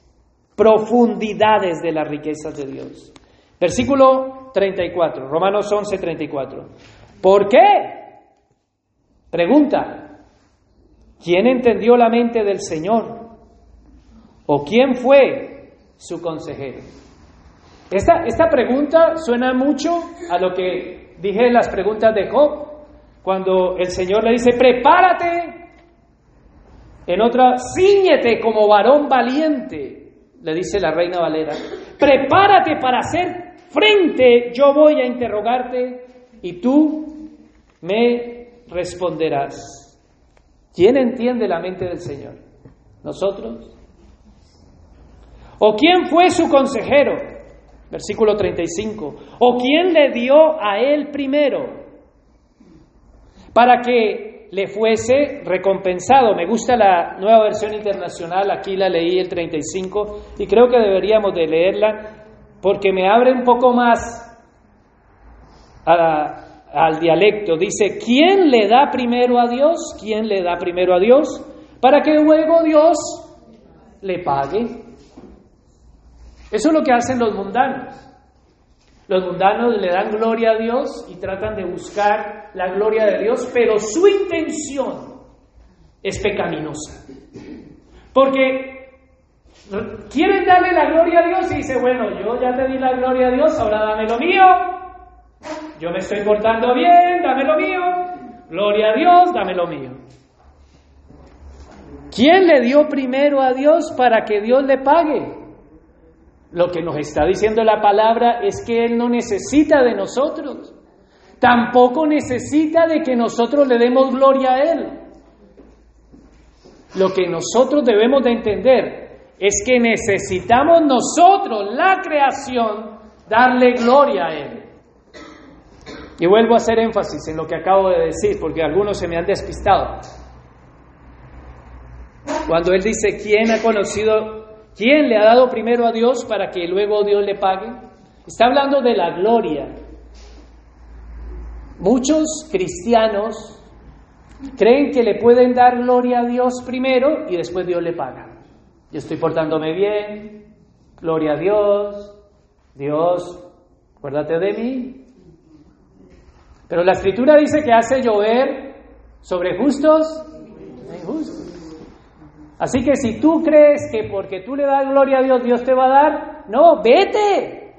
profundidades de las riquezas de Dios. Versículo 34, Romanos 11, 34. ¿Por qué? Pregunta, ¿quién entendió la mente del Señor? ¿O quién fue su consejero? Esta, esta pregunta suena mucho a lo que dije en las preguntas de Job, cuando el Señor le dice, prepárate. En otra, ciñete como varón valiente, le dice la reina Valera, prepárate para hacer frente, yo voy a interrogarte y tú me responderás. ¿Quién entiende la mente del Señor? ¿Nosotros? ¿O quién fue su consejero? Versículo 35. ¿O quién le dio a él primero? Para que le fuese recompensado. Me gusta la nueva versión internacional, aquí la leí el 35 y creo que deberíamos de leerla porque me abre un poco más al dialecto. Dice, ¿quién le da primero a Dios? ¿Quién le da primero a Dios? Para que luego Dios le pague. Eso es lo que hacen los mundanos. Los mundanos le dan gloria a Dios y tratan de buscar la gloria de Dios, pero su intención es pecaminosa. Porque quieren darle la gloria a Dios y dice, bueno, yo ya te di la gloria a Dios, ahora dame lo mío. Yo me estoy portando bien, dame lo mío. Gloria a Dios, dame lo mío. ¿Quién le dio primero a Dios para que Dios le pague? Lo que nos está diciendo la palabra es que Él no necesita de nosotros. Tampoco necesita de que nosotros le demos gloria a Él. Lo que nosotros debemos de entender es que necesitamos nosotros, la creación, darle gloria a Él. Y vuelvo a hacer énfasis en lo que acabo de decir, porque algunos se me han despistado. Cuando Él dice, ¿quién ha conocido, quién le ha dado primero a Dios para que luego Dios le pague? Está hablando de la gloria. Muchos cristianos creen que le pueden dar gloria a Dios primero y después Dios le paga. Yo estoy portándome bien, gloria a Dios, Dios, acuérdate de mí, pero la escritura dice que hace llover sobre justos e. Así que si tú crees que porque tú le das gloria a Dios, Dios te va a dar, no, vete,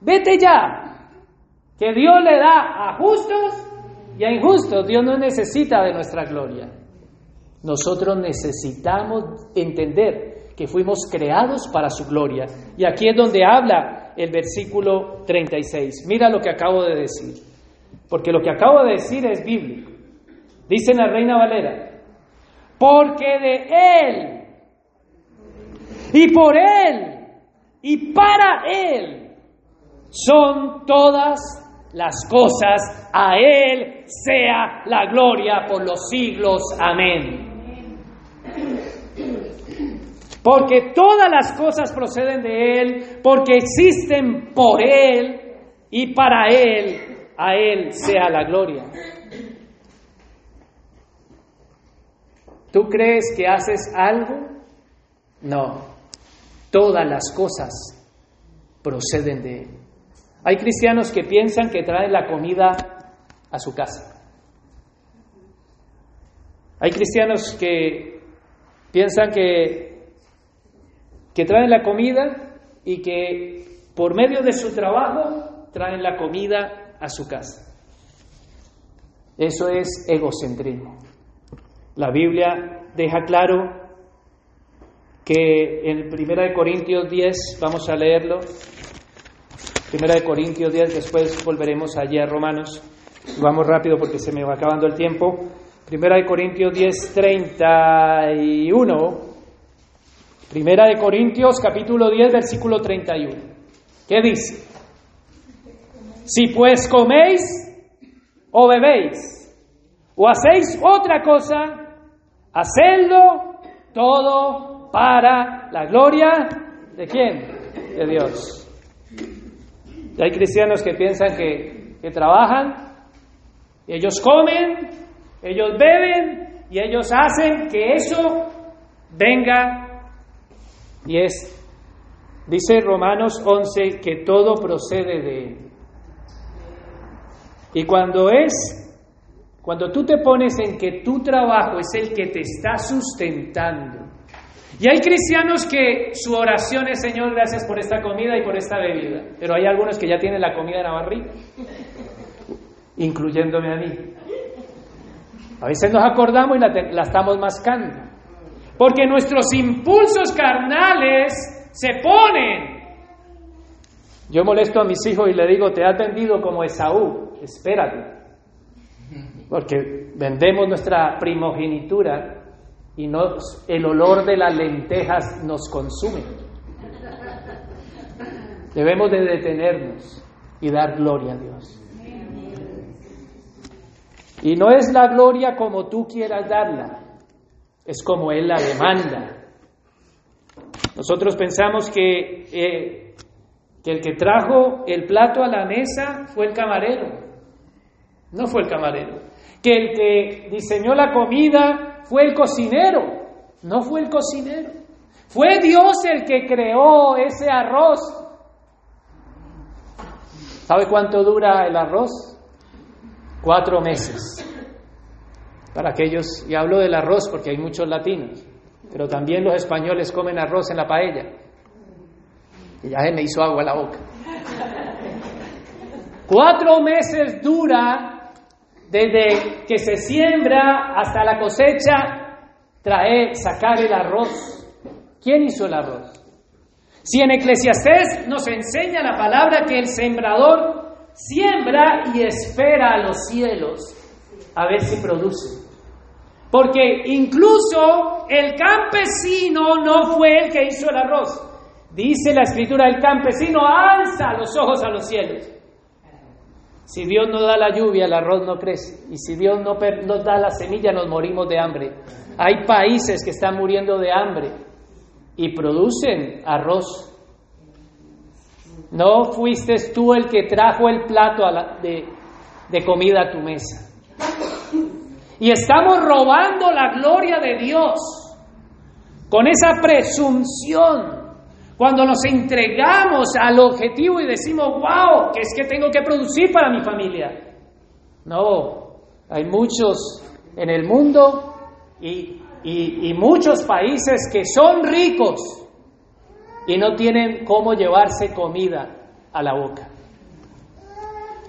vete ya. Que Dios le da a justos y a injustos. Dios no necesita de nuestra gloria. Nosotros necesitamos entender que fuimos creados para su gloria. Y aquí es donde habla el versículo 36. Mira lo que acabo de decir porque lo que acabo de decir es bíblico. Dice la Reina Valera, porque de Él y por Él y para Él son todas las cosas, a Él sea la gloria por los siglos. Amén. Porque todas las cosas proceden de Él, porque existen por Él y para Él a Él sea la gloria. ¿Tú crees que haces algo? No, todas las cosas proceden de Él. Hay cristianos que piensan que traen la comida a su casa. Hay cristianos que piensan que, que traen la comida y que por medio de su trabajo traen la comida a su casa. Eso es egocentrismo. La Biblia deja claro que en 1 Corintios 10, vamos a leerlo, 1 Corintios 10, después volveremos allí a Romanos, vamos rápido porque se me va acabando el tiempo, 1 Corintios 10, 31, Primera de Corintios capítulo 10 versículo 31. ¿Qué dice? Si pues coméis o bebéis o hacéis otra cosa, hacedlo todo para la gloria de quién? De Dios. Y hay cristianos que piensan que, que trabajan, y ellos comen, ellos beben y ellos hacen que eso venga y es, dice Romanos 11, que todo procede de Él. Y cuando es, cuando tú te pones en que tu trabajo es el que te está sustentando, y hay cristianos que su oración es, Señor, gracias por esta comida y por esta bebida, pero hay algunos que ya tienen la comida en la barriga, incluyéndome a mí. A veces nos acordamos y la, la estamos mascando. Porque nuestros impulsos carnales se ponen. Yo molesto a mis hijos y le digo, te has vendido como Esaú, espérate. Porque vendemos nuestra primogenitura y el olor de las lentejas nos consume. Debemos de detenernos y dar gloria a Dios. Y no es la gloria como tú quieras darla, es como Él la demanda. Nosotros pensamos que, eh, que el que trajo el plato a la mesa fue el camarero, no fue el camarero. Que el que diseñó la comida fue el cocinero, no fue el cocinero. Fue Dios el que creó ese arroz. ¿Sabe cuánto dura el arroz? Cuatro meses para aquellos, y hablo del arroz porque hay muchos latinos, pero también los españoles comen arroz en la paella. Y ya se me hizo agua la boca. Cuatro meses dura desde que se siembra hasta la cosecha, traer, sacar el arroz. ¿Quién hizo el arroz? Si en Eclesiastés nos enseña la palabra que el sembrador siembra y espera a los cielos a ver si produce. Porque incluso el campesino no fue el que hizo el arroz. Dice la escritura, el campesino alza los ojos a los cielos. Si Dios no da la lluvia, el arroz no crece. Y si Dios no nos da la semilla, nos morimos de hambre. Hay países que están muriendo de hambre y producen arroz. No fuiste tú el que trajo el plato de comida a tu mesa. Y estamos robando la gloria de Dios con esa presunción. Cuando nos entregamos al objetivo y decimos, wow, que es que tengo que producir para mi familia. No, hay muchos en el mundo y, y muchos países que son ricos y no tienen cómo llevarse comida a la boca.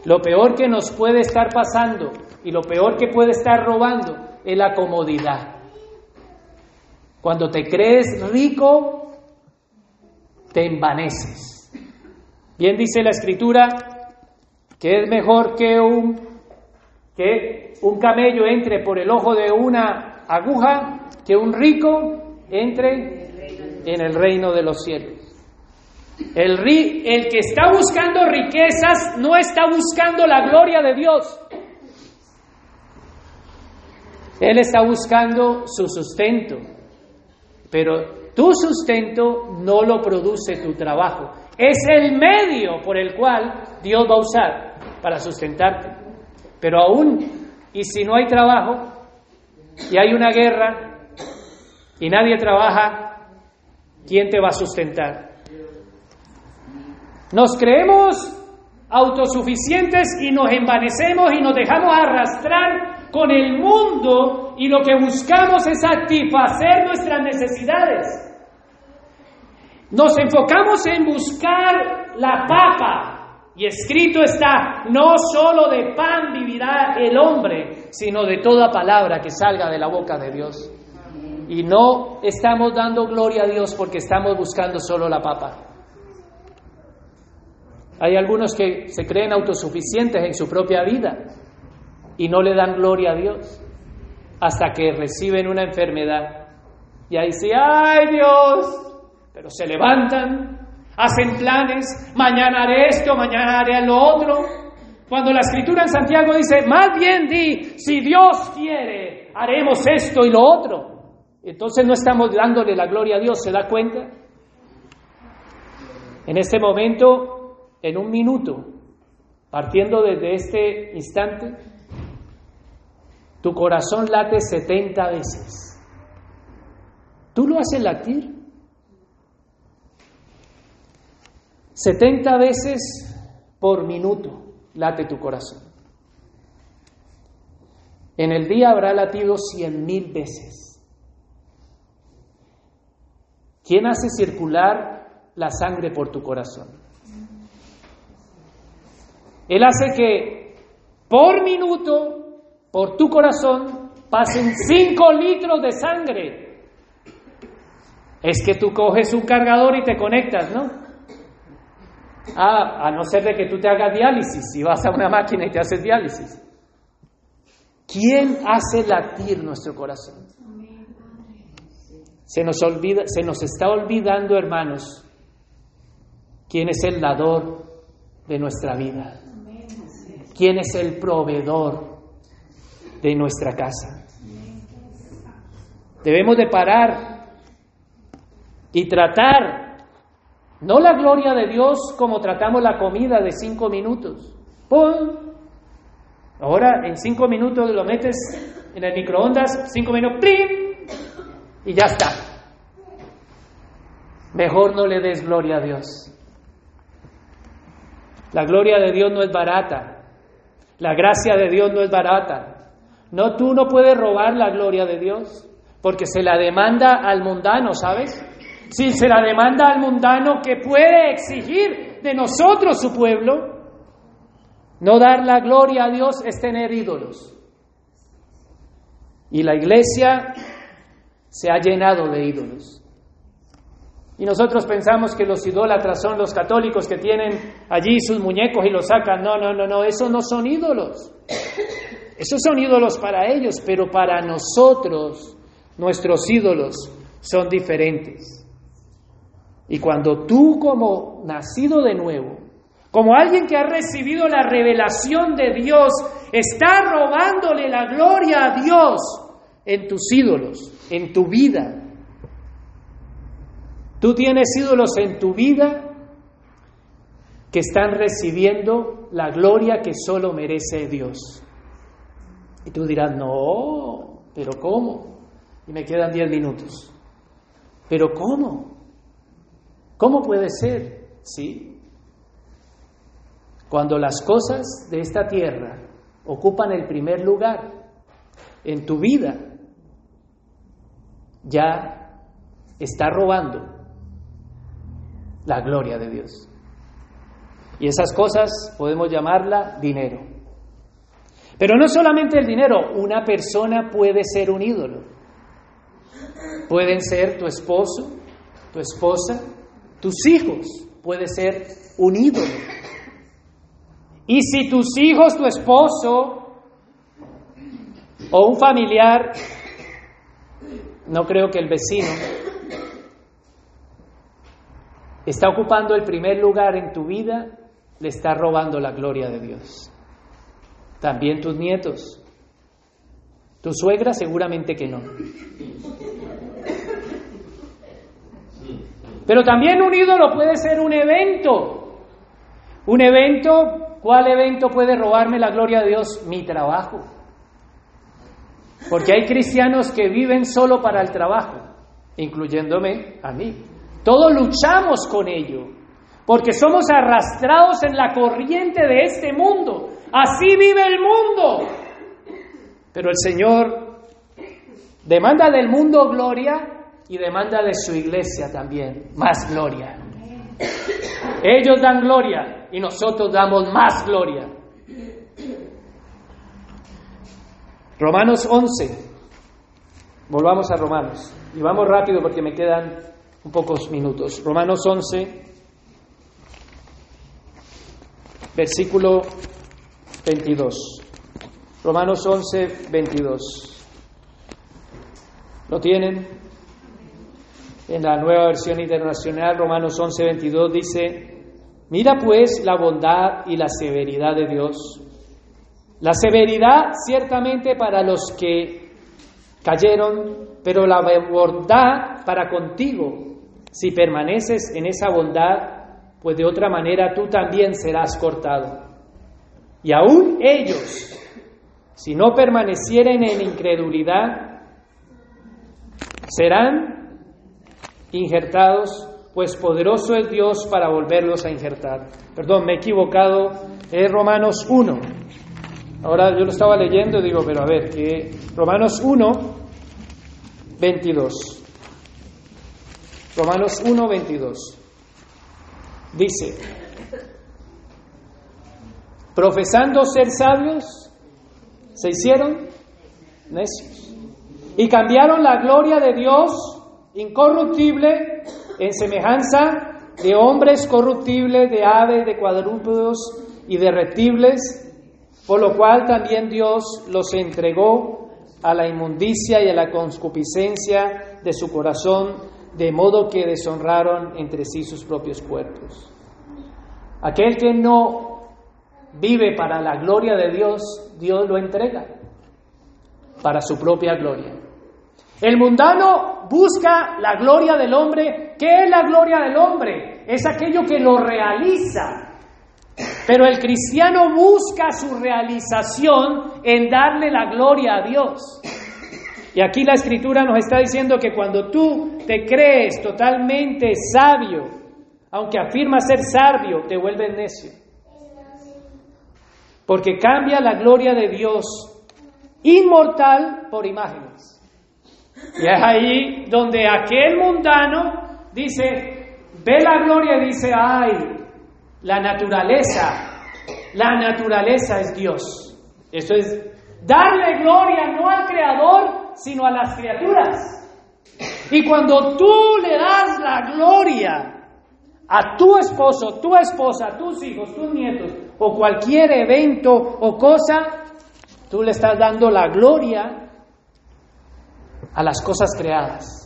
Lo peor que nos puede estar pasando y lo peor que puede estar robando es la comodidad. Cuando te crees rico, te envaneces. Bien dice la escritura que es mejor que un, que un camello entre por el ojo de una aguja que un rico entre en el reino de los cielos. El, el que está buscando riquezas no está buscando la gloria de Dios. Él está buscando su sustento, pero tu sustento no lo produce tu trabajo. Es el medio por el cual Dios va a usar para sustentarte. Pero aún, y si no hay trabajo, y hay una guerra, y nadie trabaja, ¿quién te va a sustentar? Nos creemos autosuficientes y nos envanecemos y nos dejamos arrastrar con el mundo y lo que buscamos es satisfacer nuestras necesidades. Nos enfocamos en buscar la papa y escrito está, no solo de pan vivirá el hombre, sino de toda palabra que salga de la boca de Dios. Y no estamos dando gloria a Dios porque estamos buscando solo la papa. Hay algunos que se creen autosuficientes en su propia vida y no le dan gloria a Dios hasta que reciben una enfermedad. Y ahí sí, ay Dios, pero se levantan, hacen planes, mañana haré esto, mañana haré lo otro. Cuando la escritura en Santiago dice, más bien di, si Dios quiere, haremos esto y lo otro. Entonces no estamos dándole la gloria a Dios, ¿se da cuenta? En este momento, en un minuto, partiendo desde este instante, tu corazón late 70 veces. ¿Tú lo haces latir? 70 veces por minuto late tu corazón. En el día habrá latido cien mil veces. ¿Quién hace circular la sangre por tu corazón? Él hace que por minuto, por tu corazón, pasen cinco litros de sangre. Es que tú coges un cargador y te conectas, ¿no? Ah, a no ser de que tú te hagas diálisis y vas a una máquina y te haces diálisis. ¿Quién hace latir nuestro corazón? Se nos, olvida, se nos está olvidando, hermanos, quién es el dador de nuestra vida, quién es el proveedor de nuestra casa. Debemos de parar y tratar no la gloria de Dios como tratamos la comida de cinco minutos. ¡Pum! Ahora en cinco minutos lo metes en el microondas, cinco minutos, ¡plim! Y ya está. Mejor no le des gloria a Dios. La gloria de Dios no es barata. La gracia de Dios no es barata. No, tú no puedes robar la gloria de Dios porque se la demanda al mundano, ¿sabes? Si se la demanda al mundano que puede exigir de nosotros su pueblo, no dar la gloria a Dios es tener ídolos. Y la iglesia se ha llenado de ídolos. Y nosotros pensamos que los idólatras son los católicos que tienen allí sus muñecos y los sacan. No, no, no, no, esos no son ídolos. Esos son ídolos para ellos, pero para nosotros, nuestros ídolos son diferentes. Y cuando tú como nacido de nuevo, como alguien que ha recibido la revelación de Dios, está robándole la gloria a Dios en tus ídolos, en tu vida. Tú tienes ídolos en tu vida que están recibiendo la gloria que solo merece Dios. Y tú dirás, no, pero ¿cómo? Y me quedan diez minutos. Pero ¿cómo? ¿Cómo puede ser? ¿Sí? Cuando las cosas de esta tierra ocupan el primer lugar en tu vida, ya está robando la gloria de Dios. Y esas cosas podemos llamarla dinero. Pero no solamente el dinero, una persona puede ser un ídolo. Pueden ser tu esposo, tu esposa, tus hijos puede ser un ídolo. Y si tus hijos, tu esposo o un familiar, no creo que el vecino, está ocupando el primer lugar en tu vida, le está robando la gloria de Dios. También tus nietos. Tu suegra seguramente que no. Pero también un ídolo puede ser un evento. Un evento, ¿cuál evento puede robarme la gloria de Dios? Mi trabajo. Porque hay cristianos que viven solo para el trabajo, incluyéndome a mí. Todos luchamos con ello, porque somos arrastrados en la corriente de este mundo. Así vive el mundo. Pero el Señor demanda del mundo gloria y demanda de su iglesia también más gloria. Ellos dan gloria y nosotros damos más gloria. Romanos 11, Volvamos a Romanos. Y vamos rápido porque me quedan un pocos minutos. Romanos 11, versículo 22. Romanos 11, 22. ¿Lo tienen? En la nueva versión internacional, Romanos 11, 22 dice, mira pues la bondad y la severidad de Dios. La severidad ciertamente para los que cayeron, pero la bondad para contigo, si permaneces en esa bondad, pues de otra manera tú también serás cortado. Y aún ellos, si no permanecieren en incredulidad, serán injertados, pues poderoso es Dios para volverlos a injertar. Perdón, me he equivocado, es Romanos 1. Ahora yo lo estaba leyendo y digo, pero a ver, que Romanos 1, 22. Romanos 1, 22. Dice, profesando ser sabios, se hicieron necios y cambiaron la gloria de Dios incorruptible en semejanza de hombres corruptibles, de aves, de cuadrúpedos y de reptiles, por lo cual también Dios los entregó a la inmundicia y a la concupiscencia de su corazón de modo que deshonraron entre sí sus propios cuerpos. Aquel que no vive para la gloria de Dios, Dios lo entrega para su propia gloria. El mundano busca la gloria del hombre. ¿Qué es la gloria del hombre? Es aquello que lo realiza. Pero el cristiano busca su realización en darle la gloria a Dios. Y aquí la escritura nos está diciendo que cuando tú te crees totalmente sabio, aunque afirmas ser sabio, te vuelves necio. Porque cambia la gloria de Dios inmortal por imágenes. Y es ahí donde aquel mundano dice, ve la gloria y dice, ay, la naturaleza, la naturaleza es Dios. Eso es darle gloria no al Creador, sino a las criaturas. Y cuando tú le das la gloria a tu esposo, tu esposa, tus hijos, tus nietos, o cualquier evento o cosa, tú le estás dando la gloria a las cosas creadas.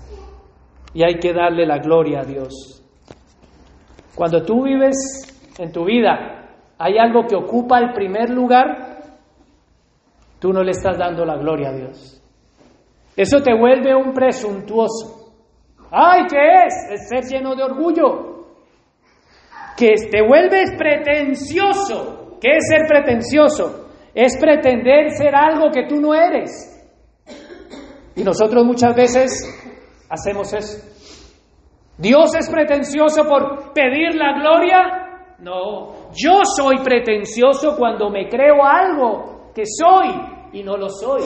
Y hay que darle la gloria a Dios. Cuando tú vives en tu vida, hay algo que ocupa el primer lugar, tú no le estás dando la gloria a Dios. Eso te vuelve un presuntuoso. ¡Ay, qué es! Es ser lleno de orgullo. Que te vuelves pretencioso. ¿Qué es ser pretencioso? Es pretender ser algo que tú no eres. Y nosotros muchas veces hacemos eso. ¿Dios es pretencioso por pedir la gloria? No, yo soy pretencioso cuando me creo algo que soy y no lo soy.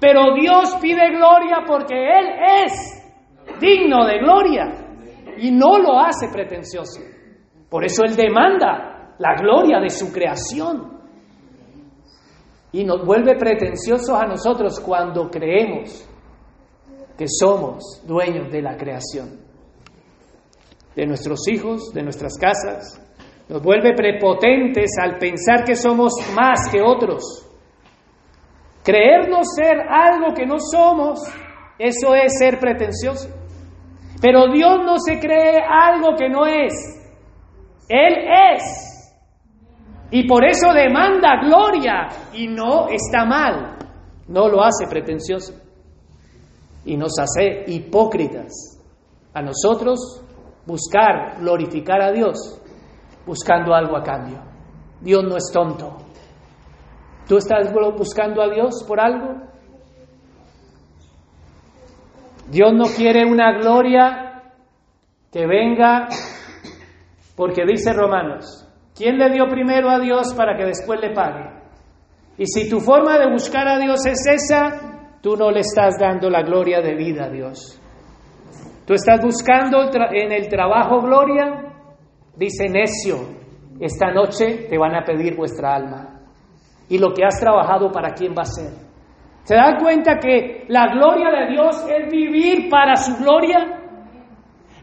Pero Dios pide gloria porque Él es digno de gloria y no lo hace pretencioso. Por eso Él demanda la gloria de su creación. Y nos vuelve pretenciosos a nosotros cuando creemos que somos dueños de la creación, de nuestros hijos, de nuestras casas. Nos vuelve prepotentes al pensar que somos más que otros. Creernos ser algo que no somos, eso es ser pretencioso. Pero Dios no se cree algo que no es. Él es. Y por eso demanda gloria y no está mal. No lo hace pretencioso. Y nos hace hipócritas. A nosotros buscar glorificar a Dios buscando algo a cambio. Dios no es tonto. ¿Tú estás buscando a Dios por algo? Dios no quiere una gloria que venga porque dice Romanos, ¿quién le dio primero a Dios para que después le pague? Y si tu forma de buscar a Dios es esa, tú no le estás dando la gloria de vida a Dios. Tú estás buscando en el trabajo gloria, dice necio, esta noche te van a pedir vuestra alma y lo que has trabajado para quién va a ser. ¿Se da cuenta que la gloria de Dios es vivir para su gloria?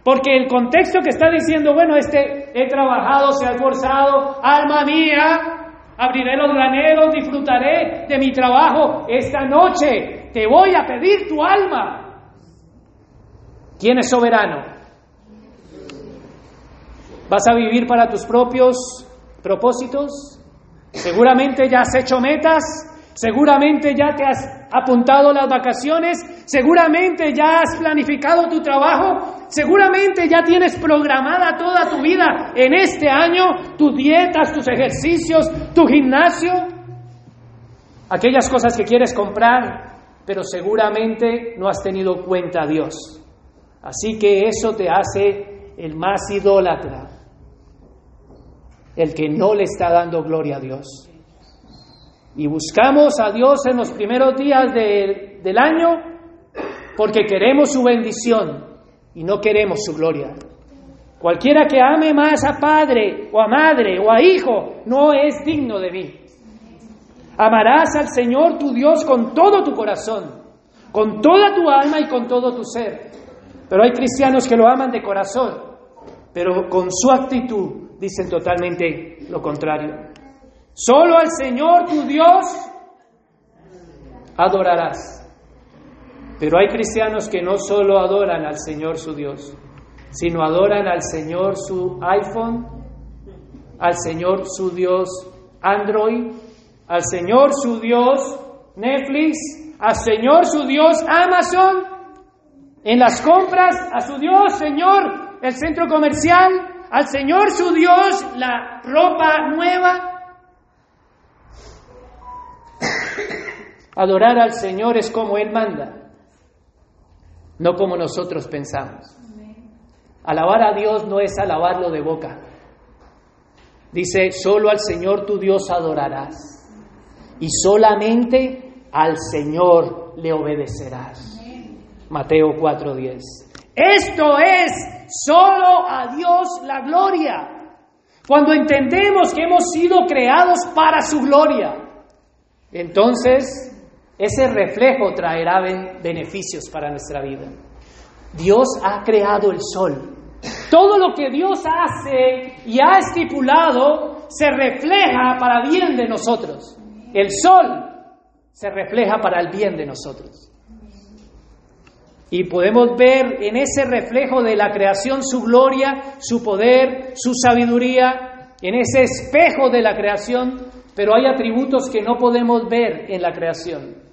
Porque el contexto que está diciendo, bueno, este he trabajado, se ha esforzado, alma mía, abriré los graneros, disfrutaré de mi trabajo esta noche, te voy a pedir tu alma. ¿Quién es soberano? ¿Vas a vivir para tus propios propósitos? Seguramente ya has hecho metas, seguramente ya te has apuntado las vacaciones, seguramente ya has planificado tu trabajo, seguramente ya tienes programada toda tu vida en este año, tus dietas, tus ejercicios, tu gimnasio, aquellas cosas que quieres comprar, pero seguramente no has tenido cuenta a Dios. Así que eso te hace el más idólatra el que no le está dando gloria a Dios. Y buscamos a Dios en los primeros días del año porque queremos su bendición y no queremos su gloria. Cualquiera que ame más a padre o a madre o a hijo no es digno de mí. Amarás al Señor tu Dios con todo tu corazón, con toda tu alma y con todo tu ser. Pero hay cristianos que lo aman de corazón, pero con su actitud dicen totalmente lo contrario. Solo al Señor tu Dios adorarás. Pero hay cristianos que no solo adoran al Señor su Dios, sino adoran al Señor su iPhone, al Señor su Dios Android, al Señor su Dios Netflix, al Señor su Dios Amazon, en las compras, a su Dios Señor el centro comercial, al Señor su Dios la ropa nueva. Adorar al Señor es como Él manda, no como nosotros pensamos. Alabar a Dios no es alabarlo de boca. Dice, solo al Señor tu Dios adorarás y solamente al Señor le obedecerás. Mateo 4:10. Esto es solo a Dios la gloria. Cuando entendemos que hemos sido creados para su gloria, entonces ese reflejo traerá beneficios para nuestra vida. Dios ha creado el sol. Todo lo que Dios hace y ha estipulado se refleja para bien de nosotros. El sol se refleja para el bien de nosotros. Y podemos ver en ese reflejo de la creación su gloria, su poder, su sabiduría, en ese espejo de la creación, pero hay atributos que no podemos ver en la creación.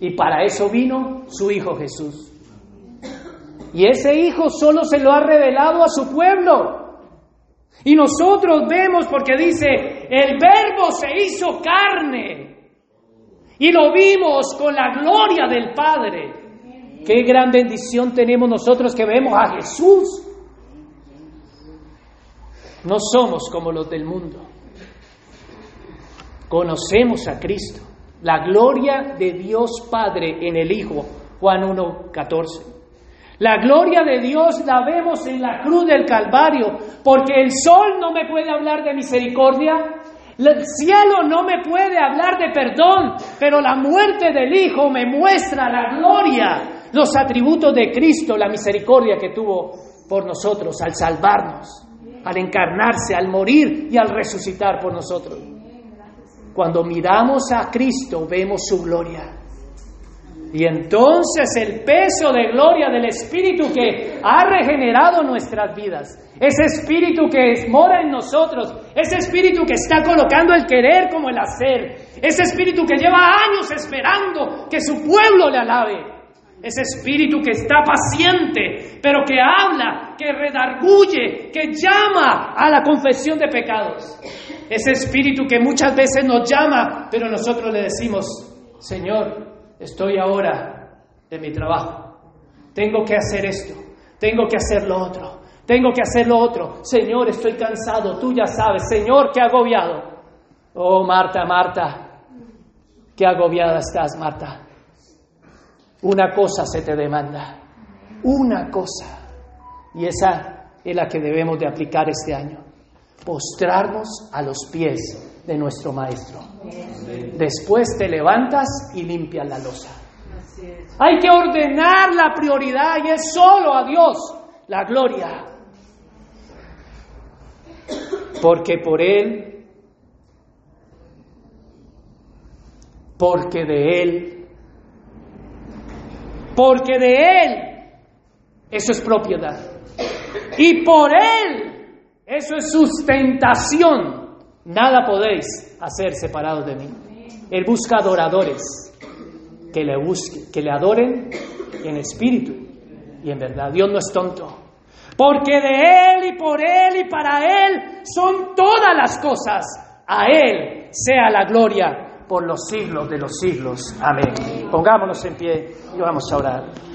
Y para eso vino su Hijo Jesús. Y ese Hijo solo se lo ha revelado a su pueblo. Y nosotros vemos porque dice, el verbo se hizo carne. Y lo vimos con la gloria del Padre. Qué gran bendición tenemos nosotros que vemos a Jesús. No somos como los del mundo. Conocemos a Cristo. La gloria de Dios Padre en el Hijo. Juan 1.14. La gloria de Dios la vemos en la cruz del Calvario, porque el sol no me puede hablar de misericordia, el cielo no me puede hablar de perdón, pero la muerte del Hijo me muestra la gloria los atributos de Cristo, la misericordia que tuvo por nosotros al salvarnos, al encarnarse, al morir y al resucitar por nosotros. Cuando miramos a Cristo vemos su gloria. Y entonces el peso de gloria del Espíritu que ha regenerado nuestras vidas, ese Espíritu que mora en nosotros, ese Espíritu que está colocando el querer como el hacer, ese Espíritu que lleva años esperando que su pueblo le alabe, ese espíritu que está paciente, pero que habla, que redarguye, que llama a la confesión de pecados. Ese espíritu que muchas veces nos llama, pero nosotros le decimos, Señor, estoy ahora de mi trabajo. Tengo que hacer esto, tengo que hacer lo otro, tengo que hacer lo otro. Señor, estoy cansado, tú ya sabes, Señor, qué agobiado. Oh, Marta, Marta, qué agobiada estás, Marta. Una cosa se te demanda, una cosa. Y esa es la que debemos de aplicar este año. Postrarnos a los pies de nuestro Maestro. Después te levantas y limpias la losa. Hay que ordenar la prioridad y es solo a Dios la gloria. Porque por Él, porque de Él, porque de Él, eso es propiedad. Y por Él, eso es sustentación. Nada podéis hacer separados de mí. Él busca adoradores que le busquen, que le adoren en espíritu y en verdad. Dios no es tonto. Porque de Él y por Él y para Él son todas las cosas. A Él sea la gloria por los siglos de los siglos. Amén. Pongámonos en pie y vamos a orar.